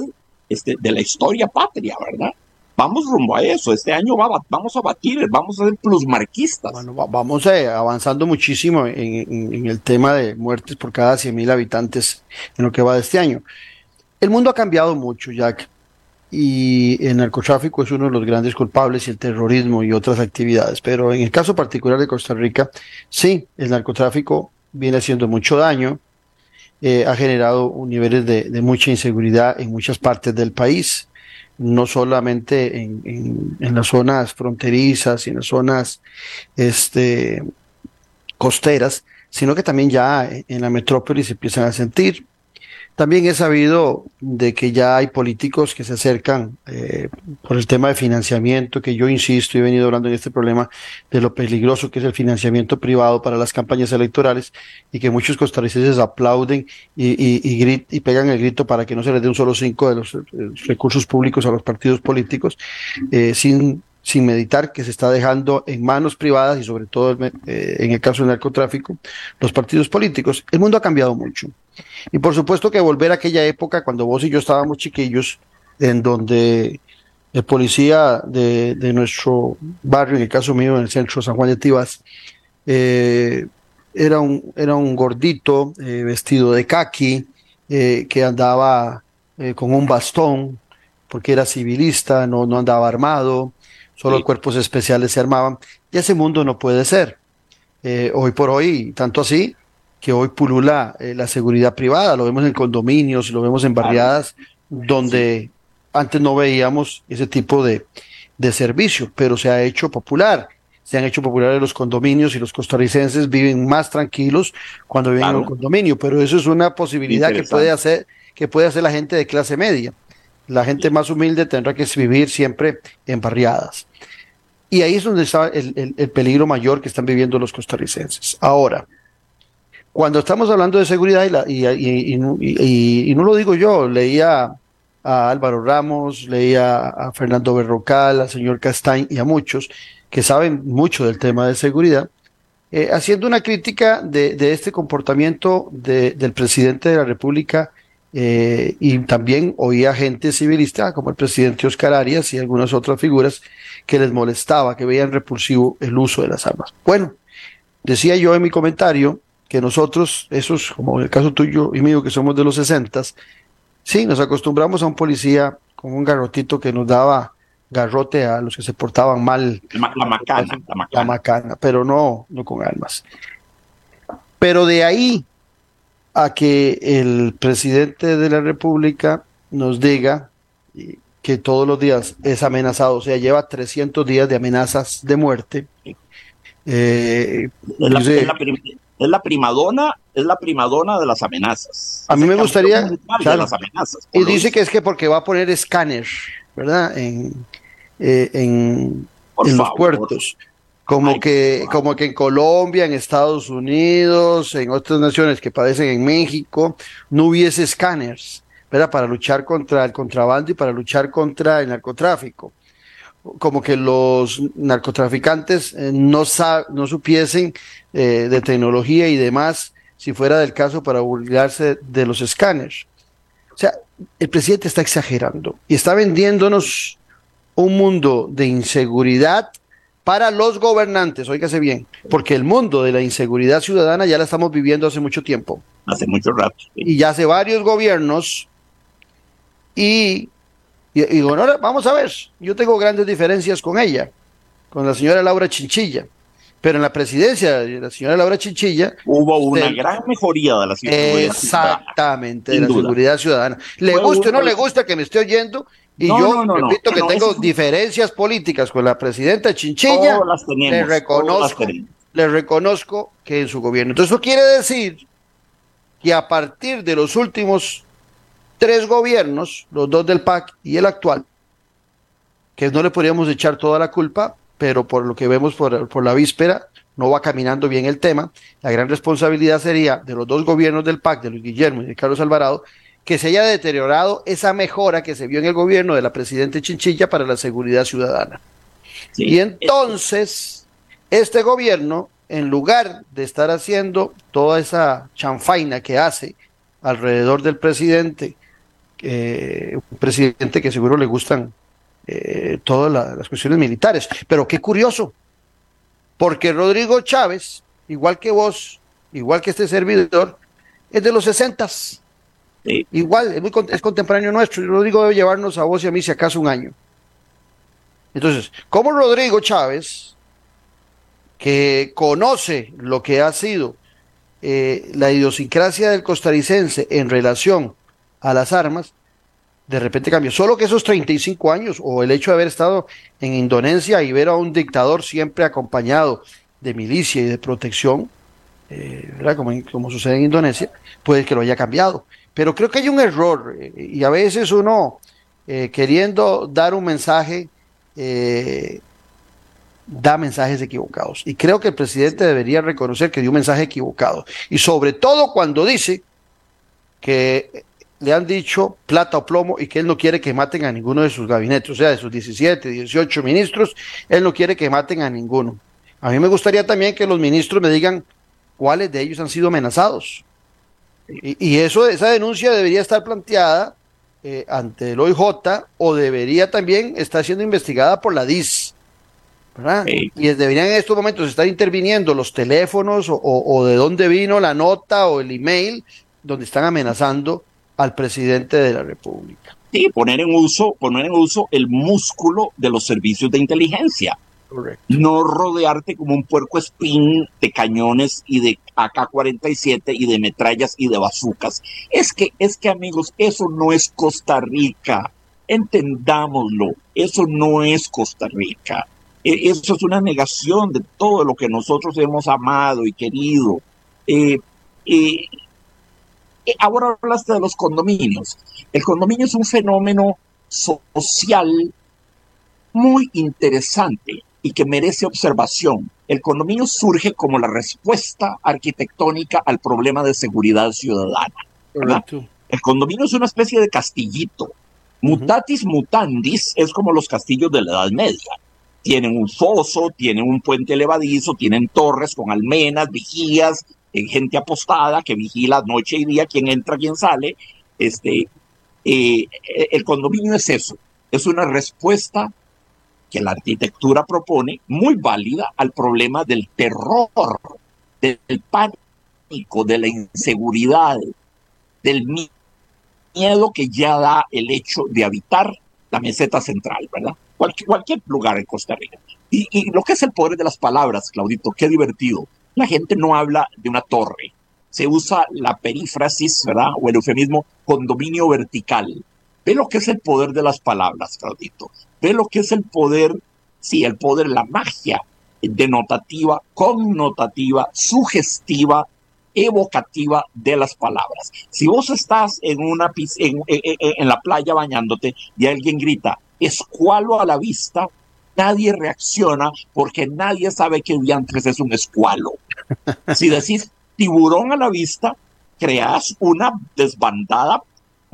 Speaker 8: este, de la historia patria, ¿verdad? Vamos rumbo a eso. Este año vamos a batir, vamos a ser plusmarquistas.
Speaker 3: Bueno, vamos eh, avanzando muchísimo en, el tema de muertes por cada 100 mil habitantes en lo que va de este año. El mundo ha cambiado mucho, Jack, y el narcotráfico es uno de los grandes culpables y el terrorismo y otras actividades. Pero en el caso particular de Costa Rica, sí, el narcotráfico viene haciendo mucho daño, eh, ha generado niveles de, mucha inseguridad en muchas partes del país, no solamente en, las zonas fronterizas y en las zonas este, costeras, sino que también ya en la metrópoli se empiezan a sentir. También he sabido de que ya hay políticos que se acercan eh, por el tema de financiamiento, que yo insisto y he venido hablando en este problema de lo peligroso que es el financiamiento privado para las campañas electorales y que muchos costarricenses aplauden y, y, y, pegan el grito para que no se les dé un solo cinco de los, recursos públicos a los partidos políticos eh, sin sin meditar que se está dejando en manos privadas y sobre todo eh, en el caso del narcotráfico, los partidos políticos. El mundo ha cambiado mucho. Y por supuesto que volver a aquella época cuando vos y yo estábamos chiquillos, en donde el policía de, nuestro barrio, en el caso mío, en el centro de San Juan de Tibas, eh, era, un, era un gordito eh, vestido de kaki, que andaba con un bastón, porque era civilista, no, no andaba armado, solo cuerpos especiales se armaban, y ese mundo no puede ser. Eh, hoy por hoy, tanto así, que hoy pulula eh, la seguridad privada, lo vemos en condominios, lo vemos en barriadas donde antes no veíamos ese tipo de, de servicio, pero se ha hecho popular. Se han hecho populares los condominios y los costarricenses viven más tranquilos cuando viven en un condominio, pero eso es una posibilidad que puede hacer que puede hacer la gente de clase media. La gente más humilde tendrá que vivir siempre en barriadas. Y ahí es donde está el, peligro mayor que están viviendo los costarricenses. Ahora, cuando estamos hablando de seguridad, y, no lo digo yo, leía a Álvaro Ramos, leía a Fernando Berrocal, al señor Castañ y a muchos que saben mucho del tema de seguridad, eh, haciendo una crítica de, este comportamiento del presidente de la República eh, y también oía gente civilista como el presidente Oscar Arias y algunas otras figuras que les molestaba, que veían repulsivo el uso de las armas. Bueno, decía yo en mi comentario que nosotros, esos, como el caso tuyo y mío, que somos de los sesentas, sí, nos acostumbramos a un policía con un garrotito que nos daba garrote a los que se portaban mal.
Speaker 8: La, macana,
Speaker 3: la macana. pero no, no con armas. Pero de ahí a que el presidente de la República nos diga que todos los días es amenazado, o sea, lleva 300 días de amenazas de muerte.
Speaker 8: Eh, es, la, primadona, es la primadona de las amenazas.
Speaker 3: A mí me gustaría. y dice que es que porque va a poner escáner, ¿verdad? En, eh, en, los puertos. Como que, como que en Colombia, en Estados Unidos, en otras naciones que padecen en México, no hubiese escáneres, ¿verdad? Para luchar contra el contrabando y para luchar contra el narcotráfico. Como que los narcotraficantes eh, no, no supiesen eh, de tecnología y demás, si fuera del caso, para burlarse de los escáneres. O sea, el presidente está exagerando y está vendiéndonos un mundo de inseguridad para los gobernantes, oígase bien, porque el mundo de la inseguridad ciudadana ya la estamos viviendo hace mucho tiempo.
Speaker 8: Hace mucho rato.
Speaker 3: Y ya hace varios gobiernos. Y, y, bueno, vamos a ver, yo tengo grandes diferencias con ella, con la señora Laura Chinchilla. Pero en la presidencia de la señora Laura Chinchilla.
Speaker 8: Hubo una gran mejoría de la
Speaker 3: seguridad Exactamente, de la seguridad ciudadana. Le guste o no le gusta que me esté oyendo, y yo repito que tengo diferencias políticas con la presidenta Chinchilla. le, reconozco, le reconozco que en su gobierno. Entonces, eso quiere decir que a partir de los últimos tres gobiernos, los dos del PAC y el actual, que no le podríamos echar toda la culpa, pero por lo que vemos por, por la víspera, no va caminando bien el tema. La gran responsabilidad sería de los dos gobiernos del PAC, de Luis Guillermo y de Carlos Alvarado, que se haya deteriorado esa mejora que se vio en el gobierno de la presidenta Chinchilla para la seguridad ciudadana. y entonces, este gobierno, en lugar de estar haciendo toda esa chanfaina que hace alrededor del presidente, un presidente que seguro le gustan eh, todas las cuestiones militares, pero qué curioso, porque Rodrigo Chávez, igual que vos, igual que este servidor, es de los sesentas Igual, es, muy, es contemporáneo nuestro. Digo, debe llevarnos a vos y a mí, si acaso, un año. Entonces, como Rodrigo Chávez, que conoce lo que ha sido eh, la idiosincrasia del costarricense en relación a las armas, de repente cambió. Solo que esos 35 años, o el hecho de haber estado en Indonesia y ver a un dictador siempre acompañado de milicia y de protección, eh, Como, como sucede en Indonesia, puede que lo haya cambiado. Pero creo que hay un error eh, y a veces uno eh, queriendo dar un mensaje eh, da mensajes equivocados. Y creo que el presidente debería reconocer que dio un mensaje equivocado. Y sobre todo cuando dice que le han dicho plata o plomo y que él no quiere que maten a ninguno de sus gabinetes, o sea, de sus 17, 18 ministros, él no quiere que maten a ninguno. A mí me gustaría también que los ministros me digan cuáles de ellos han sido amenazados. Y, eso, esa denuncia debería estar planteada eh, ante el OIJ o debería también estar siendo investigada por la DIS. ¿verdad? Y deberían en estos momentos estar interviniendo los teléfonos o, de dónde vino la nota o el email donde están amenazando al presidente de la República.
Speaker 8: Sí, poner en uso, poner en uso el músculo de los servicios de inteligencia. No rodearte como un puerco espín de cañones y de AK-47 y de metrallas y de bazucas. Es que, es que amigos, eso no es Costa Rica. Entendámoslo, eso no es Costa Rica. E, eso es una negación de todo lo que nosotros hemos amado y querido. Eh, eh, eh, ahora hablaste de los condominios. El condominio es un fenómeno social muy interesante y que merece observación. El condominio surge como la respuesta arquitectónica al problema de seguridad ciudadana. El condominio es una especie de castillito. Mutatis mutandis es como los castillos de la Edad Media. Tienen un foso, tienen un puente elevadizo, tienen torres con almenas, vigías, eh, gente apostada que vigila noche y día quién entra, quién sale. Este, eh, el condominio es eso, es una respuesta que la arquitectura propone, muy válida al problema del terror, del pánico, de la inseguridad, del miedo que ya da el hecho de habitar la meseta central, ¿verdad? Cualquier, lugar en Costa Rica. Y, y, lo que es el poder de las palabras, Claudito, qué divertido. La gente no habla de una torre, se usa la perífrasis, ¿verdad? O el eufemismo condominio vertical. Ve lo que es el poder de las palabras, Claudito. Ve lo que es el poder, sí, el poder, la magia denotativa, connotativa, sugestiva, evocativa de las palabras. Si vos estás en una en, la playa bañándote y alguien grita escualo a la vista, nadie reacciona porque nadie sabe que diantres es un escualo. Si decís tiburón a la vista, creas una desbandada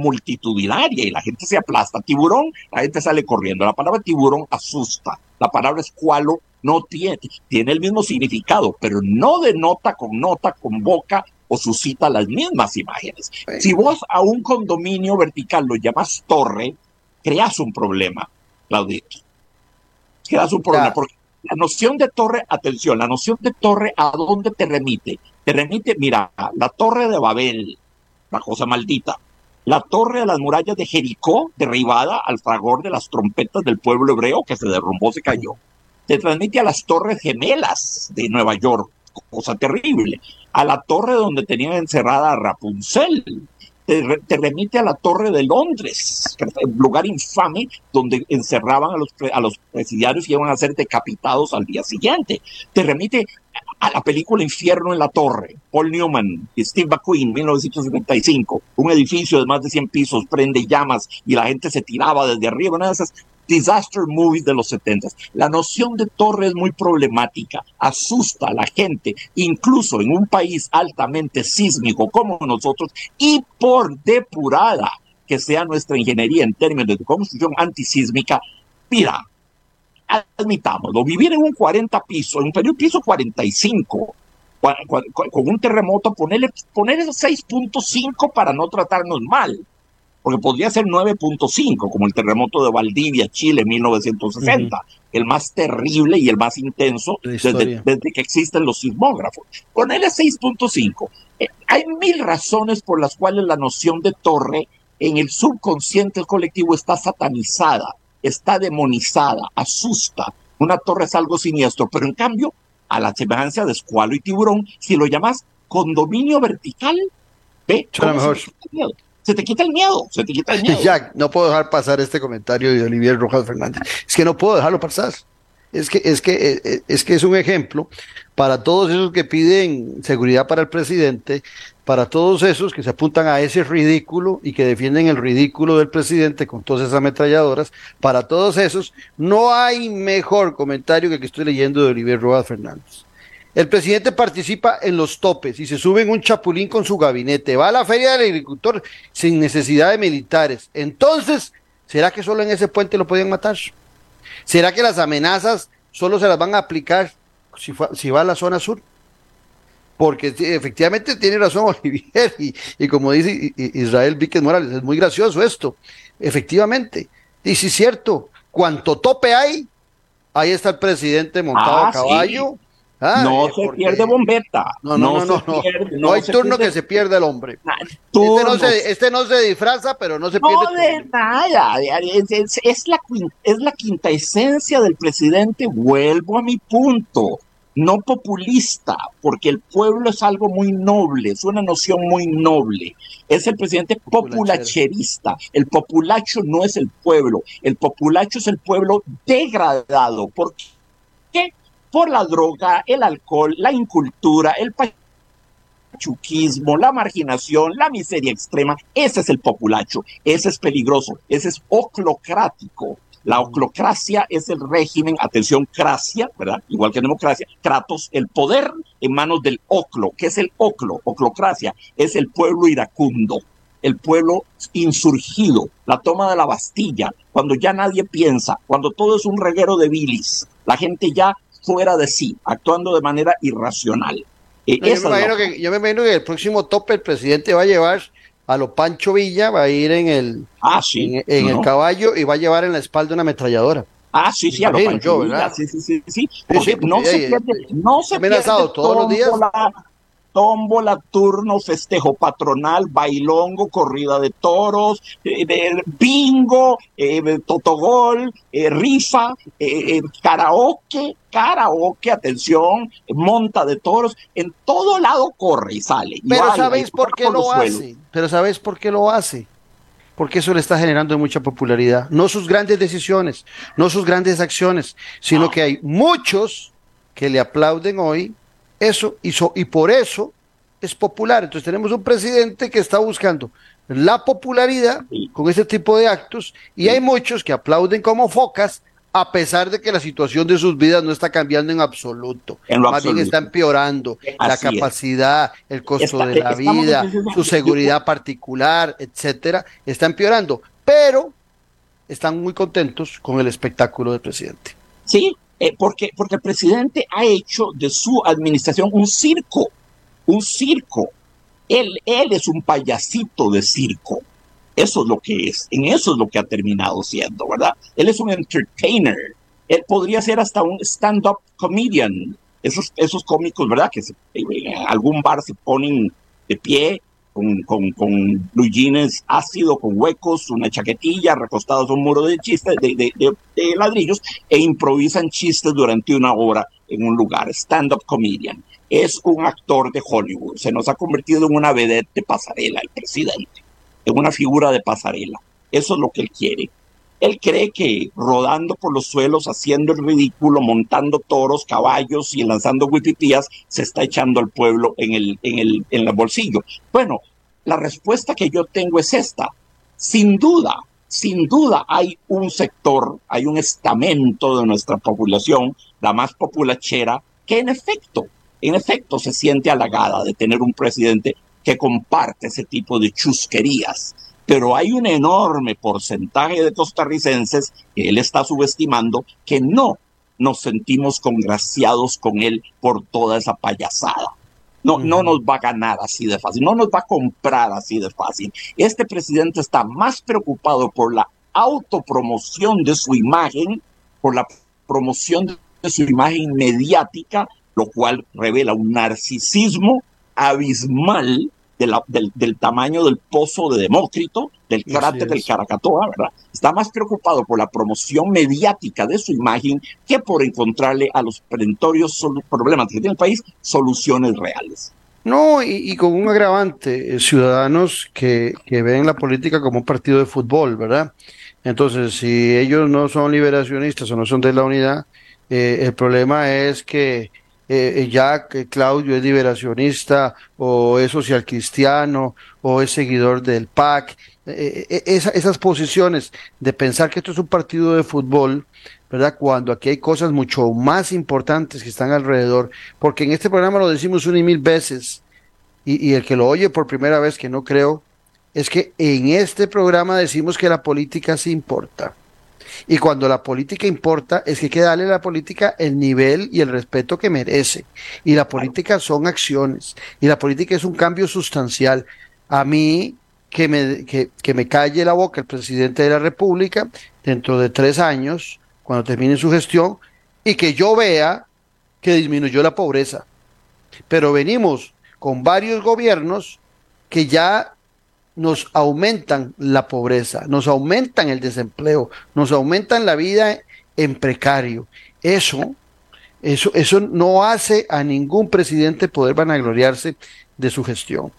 Speaker 8: multitudinaria y la gente se aplasta. Tiburón, la gente sale corriendo. La palabra tiburón asusta. La palabra escualo no tiene, tiene el mismo significado, pero no denota, nota, convoca o suscita las mismas imágenes. Si vos a un condominio vertical lo llamas torre, creas un problema, Claudito. Creas un problema, porque la noción de torre, atención, la noción de torre, ¿a dónde te remite? Te remite, mira, la torre de Babel, la cosa maldita, la torre de las murallas de Jericó, derribada al fragor de las trompetas del pueblo hebreo que se derrumbó, se cayó. Te transmite a las torres gemelas de Nueva York, cosa terrible. A la torre donde tenían encerrada a Rapunzel, te, remite a la Torre de Londres, un lugar infame donde encerraban a los, a los presidiarios y iban a ser decapitados al día siguiente. Te remite a la película Infierno en la Torre, Paul Newman Steve McQueen, 1975, un edificio de más de 100 pisos prende llamas y la gente se tiraba desde arriba, una de esas disaster movies de los 70. La noción de torre es muy problemática, asusta a la gente, incluso en un país altamente sísmico como nosotros, y por depurada que sea nuestra ingeniería en términos de construcción antisísmica, mira, admitámoslo, vivir en un 40 piso, en un piso 45, con un terremoto, ponerle, ponerle 6.5 para no tratarnos mal porque podría ser 9.5, como el terremoto de Valdivia, Chile, 1960, el más terrible y el más intenso desde, que existen los sismógrafos. Ponele 6.5. Eh, hay mil razones por las cuales la noción de torre en el subconsciente colectivo está satanizada, está demonizada, asusta. Una torre es algo siniestro, pero en cambio, a la semejanza de escualo y tiburón, si lo llamas condominio vertical, ve, mejor se te quita el miedo, se te quita el miedo.
Speaker 3: Jack, no puedo dejar pasar este comentario de Olivier Rojas Fernández. Es que no puedo dejarlo pasar. Es que, es que, eh, eh, es que es un ejemplo para todos esos que piden seguridad para el presidente, para todos esos que se apuntan a ese ridículo y que defienden el ridículo del presidente con todas esas ametralladoras, para todos esos, no hay mejor comentario que el que estoy leyendo de Olivier Rojas Fernández. El presidente participa en los topes y se sube en un chapulín con su gabinete. Va a la feria del agricultor sin necesidad de militares. Entonces, ¿será que solo en ese puente lo podían matar? ¿Será que las amenazas solo se las van a aplicar si, va a la zona sur? Porque efectivamente tiene razón Olivier y, como dice Israel Víquez Morales, es muy gracioso esto. Efectivamente. Y si es cierto, cuanto tope hay, ahí está el presidente montado a ah, caballo.
Speaker 8: Ah, no se pierde bombeta.
Speaker 3: No, no, no, no. no, hay turno que se pierda el hombre. Este no, se, este no, se, disfraza, pero no se pierde.
Speaker 8: No de nada. Es, la, es la quinta esencia del presidente. Vuelvo a mi punto. No populista, porque el pueblo es algo muy noble, es una noción muy noble. Es el presidente populacherista. El populacho no es el pueblo. El populacho es el pueblo degradado. ¿Por qué? Por la droga, el alcohol, la incultura, el pachuquismo, la marginación, la miseria extrema. Ese es el populacho, ese es peligroso, ese es oclocrático. La oclocracia es el régimen, atención, cracia, ¿verdad? Igual que democracia, kratos, el poder en manos del oclo. ¿Qué es el oclo? Oclocracia es el pueblo iracundo, el pueblo insurgido, la toma de la Bastilla, cuando ya nadie piensa, cuando todo es un reguero de bilis, la gente ya fuera de sí, actuando de manera irracional.
Speaker 3: Eh, yo, me imagino que, yo, me imagino que, el próximo tope el presidente va a llevar a lo Pancho Villa, va a ir en el,
Speaker 8: ah, sí,
Speaker 3: en, el caballo y va a llevar en la espalda una ametralladora.
Speaker 8: Ah, sí, sí, a lo Pancho Villa, sí, sí, sí, sí, porque no, se pierde, no se
Speaker 3: pierde, todos los días
Speaker 8: tómbola, turno, festejo patronal, bailongo, corrida de toros, eh, bingo, eh, totogol, eh, rifa, karaoke, karaoke, atención, monta de toros, en todo lado corre y sale.
Speaker 3: Pero ¿sabéis por qué lo hace? Pero ¿sabéis por qué lo hace? Porque eso le está generando mucha popularidad. No sus grandes decisiones, no sus grandes acciones, sino que hay muchos que le aplauden hoy eso hizo, y por eso es popular. Entonces tenemos un presidente que está buscando la popularidad con este tipo de actos y hay muchos que aplauden como focas a pesar de que la situación de sus vidas no está cambiando en absoluto. Más bien está empeorando la capacidad, el costo de la vida, su seguridad particular, etcétera, está empeorando. Pero están muy contentos con el espectáculo del presidente.
Speaker 8: Sí, eh, porque, porque el presidente ha hecho de su administración un circo, un circo. Él, él es un payasito de circo. Eso es lo que es, en eso es lo que ha terminado siendo, ¿verdad? Él es un entertainer. Él podría ser hasta un stand-up comedian. Esos, esos cómicos, ¿verdad? Que en algún bar se ponen de pie con, con, con ácido, con huecos, una chaquetilla, recostados a un muro de chistes, de, de, de, ladrillos, e improvisan chistes durante una hora en un lugar. Stand-up comedian. Es un actor de Hollywood. Se nos ha convertido en una vedette de pasarela, el presidente. En una figura de pasarela. Eso es lo que él quiere. Él cree que rodando por los suelos, haciendo el ridículo, montando toros, caballos y lanzando huipitías, se está echando al pueblo en el, en el, en el bolsillo. Bueno, la respuesta que yo tengo es esta. Sin duda, sin duda hay un sector, hay un estamento de nuestra población, la más populachera, que en efecto, en efecto se siente halagada de tener un presidente que comparte ese tipo de chusquerías pero hay un enorme porcentaje de costarricenses que él está subestimando que no nos sentimos congraciados con él por toda esa payasada. No, no nos va a ganar así de fácil, no nos va a comprar así de fácil. Este presidente está más preocupado por la autopromoción de su imagen, por la promoción de su imagen mediática, lo cual revela un narcisismo abismal del, tamaño del pozo de Demócrito, del cráter del Caracatoa, ¿verdad? Está más preocupado por la promoción mediática de su imagen que por encontrarle a los perentorios problemas que tiene el país soluciones reales.
Speaker 3: No, y, con un agravante, eh, ciudadanos que, que ven la política como un partido de fútbol, ¿verdad? Entonces, si ellos no son liberacionistas o no son de la unidad, eh, el problema es que eh, ya que Claudio es liberacionista o es social cristiano o es seguidor del PAC. Eh, eh, esas posiciones de pensar que esto es un partido de fútbol, ¿verdad? Cuando aquí hay cosas mucho más importantes que están alrededor, porque en este programa lo decimos una y mil veces, y, y el que lo oye por primera vez, que no creo, es que en este programa decimos que la política sí importa. Y cuando la política importa, es que hay que darle a la política el nivel y el respeto que merece. Y la política son acciones. Y la política es un cambio sustancial. A mí, que me, que, que me calle la boca el presidente de la República dentro de tres años, cuando termine su gestión, y que yo vea que disminuyó la pobreza. Pero venimos con varios gobiernos que ya nos aumentan la pobreza, nos aumentan el desempleo, nos aumentan la vida en precario. Eso, eso, eso no hace a ningún presidente poder vanagloriarse de su gestión.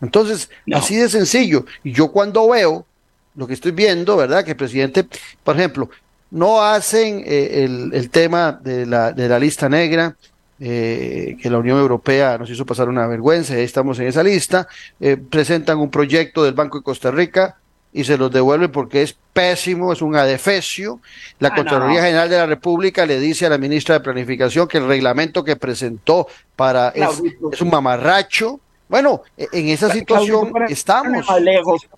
Speaker 3: Entonces, así de sencillo. Y yo cuando veo lo que estoy viendo, ¿verdad? Que el presidente, por ejemplo, no hacen eh, el, el, tema de la, de la lista negra, eh, que la Unión Europea nos hizo pasar una vergüenza, estamos en esa lista, eh, presentan un proyecto del Banco de Costa Rica y se los devuelven porque es pésimo, es un adefesio. La ah, Contraloría General de la República le dice a la ministra de Planificación que el reglamento que presentó para es, un mamarracho. Bueno, e, en esa situación estamos.
Speaker 8: Lejos.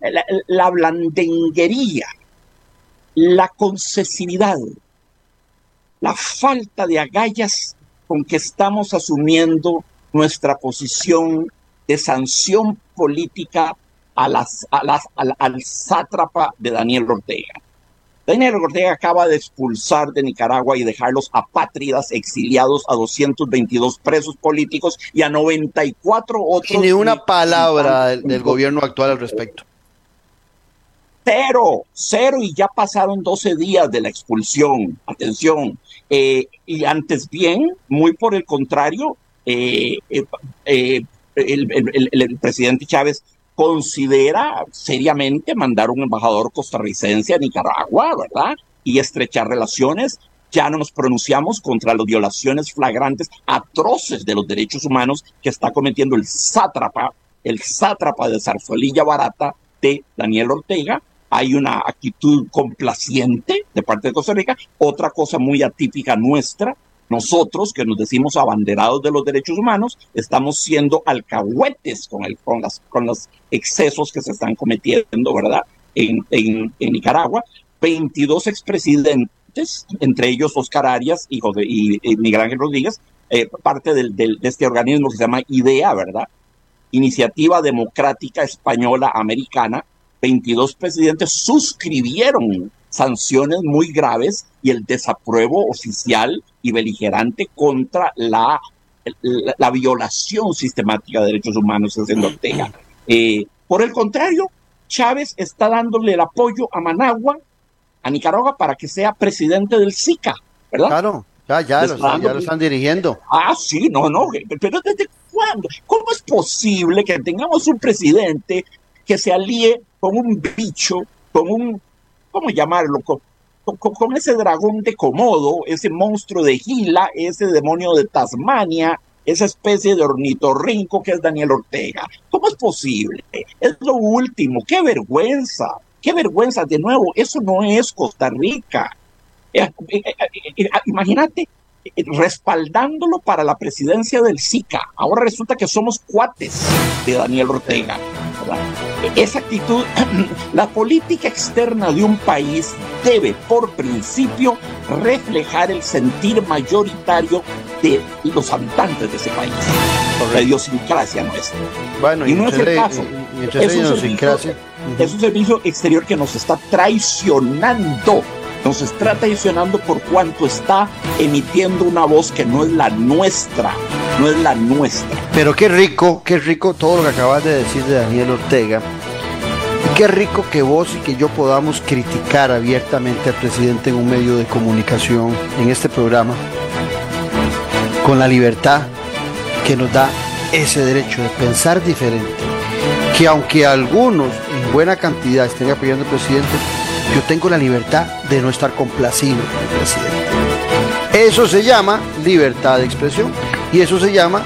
Speaker 8: La, la blandenguería, la concesividad, la falta de agallas con que estamos asumiendo nuestra posición de sanción política a las, al, sátrapa de Daniel Ortega. Daniel Ortega acaba de expulsar de Nicaragua y dejarlos apátridas, exiliados a 222 presos políticos y a 94 otros.
Speaker 3: Y ni una palabra del gobierno actual al respecto.
Speaker 8: Cero, cero y ya pasaron 12 días de la expulsión. Atención, eh, y antes bien, muy por el contrario, eh, eh, el, presidente Chávez considera seriamente mandar un embajador costarricense a Nicaragua, ¿verdad? Y estrechar relaciones. Ya no nos pronunciamos contra las violaciones flagrantes, atroces de los derechos humanos que está cometiendo el sátrapa, el sátrapa de Zarzuelilla Barata de Daniel Ortega, hay una actitud complaciente de parte de Costa Rica. Otra cosa muy atípica nuestra, nosotros que nos decimos abanderados de los derechos humanos, estamos siendo alcahuetes con, el, con, las, con los excesos que se están cometiendo, ¿verdad? En, en, Nicaragua. 22 expresidentes, entre ellos Oscar Arias, hijo de y, Miguel Ángel Rodríguez, eh, parte del, del, de este organismo que se llama IDEA, ¿verdad? Iniciativa Democrática Española Americana, 22 presidentes suscribieron sanciones muy graves y el desapruebo oficial y beligerante contra la, la, violación sistemática de derechos humanos en Ortega. Eh, por el contrario, Chávez está dándole el apoyo a Managua, a Nicaragua, para que sea presidente del SICA, ¿verdad?
Speaker 3: Claro, ya, ya, ya lo están dirigiendo.
Speaker 8: Ah, sí, no, no, pero ¿desde cuándo? ¿Cómo es posible que tengamos un presidente que se alíe con un bicho, con un, ¿cómo llamarlo? Con, ese dragón de Komodo, ese monstruo de Gila, ese demonio de Tasmania, esa especie de ornitorrinco que es Daniel Ortega. ¿Cómo es posible? Es lo último, qué vergüenza, qué vergüenza. De nuevo, eso no es Costa Rica. Eh, eh, eh, imagínate respaldándolo para la presidencia del SICA. Ahora resulta que somos cuates de Daniel Ortega. Esa actitud, la política externa de un país debe, por principio, reflejar el sentir mayoritario de los habitantes de ese país. La idiosincrasia nuestra.
Speaker 3: Bueno, y, no es el caso.
Speaker 8: es, un servicio, es un servicio exterior que nos está traicionando nos está traicionando por cuanto está emitiendo una voz que no es la nuestra, no es la nuestra.
Speaker 3: Pero qué rico, qué rico todo lo que acabas de decir de Daniel Ortega. Qué rico que vos y que yo podamos criticar abiertamente al presidente en un medio de comunicación, en este programa, con la libertad que nos da ese derecho de pensar diferente. Que aunque algunos en buena cantidad estén apoyando al presidente, yo tengo la libertad de no estar complacido con el presidente. Eso se llama libertad de expresión y eso se llama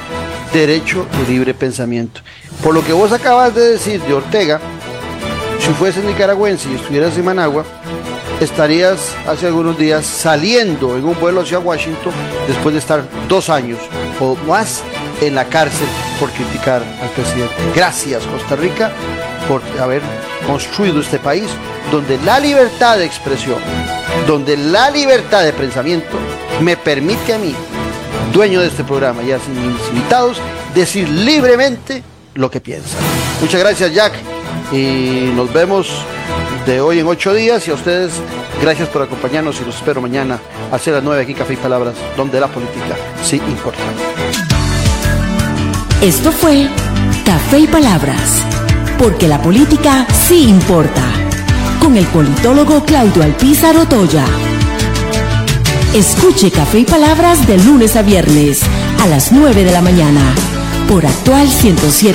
Speaker 3: derecho de libre pensamiento. Por lo que vos acabas de decir de Ortega, si fuese nicaragüense y estuvieras en Managua, estarías hace algunos días saliendo en un vuelo hacia Washington después de estar dos años o más en la cárcel por criticar al presidente. Gracias Costa Rica por haber construido este país donde la libertad de expresión, donde la libertad de pensamiento me permite a mí, dueño de este programa y a mis invitados, decir libremente lo que piensa. Muchas gracias Jack y nos vemos de hoy en ocho días y a ustedes gracias por acompañarnos y los espero mañana a las nueve aquí Café y Palabras, donde la política sí importa.
Speaker 2: Esto fue Café y Palabras, porque la política sí importa con el politólogo Claudio Alpizar Otoya. Escuche Café y Palabras de lunes a viernes a las 9 de la mañana por actual 107.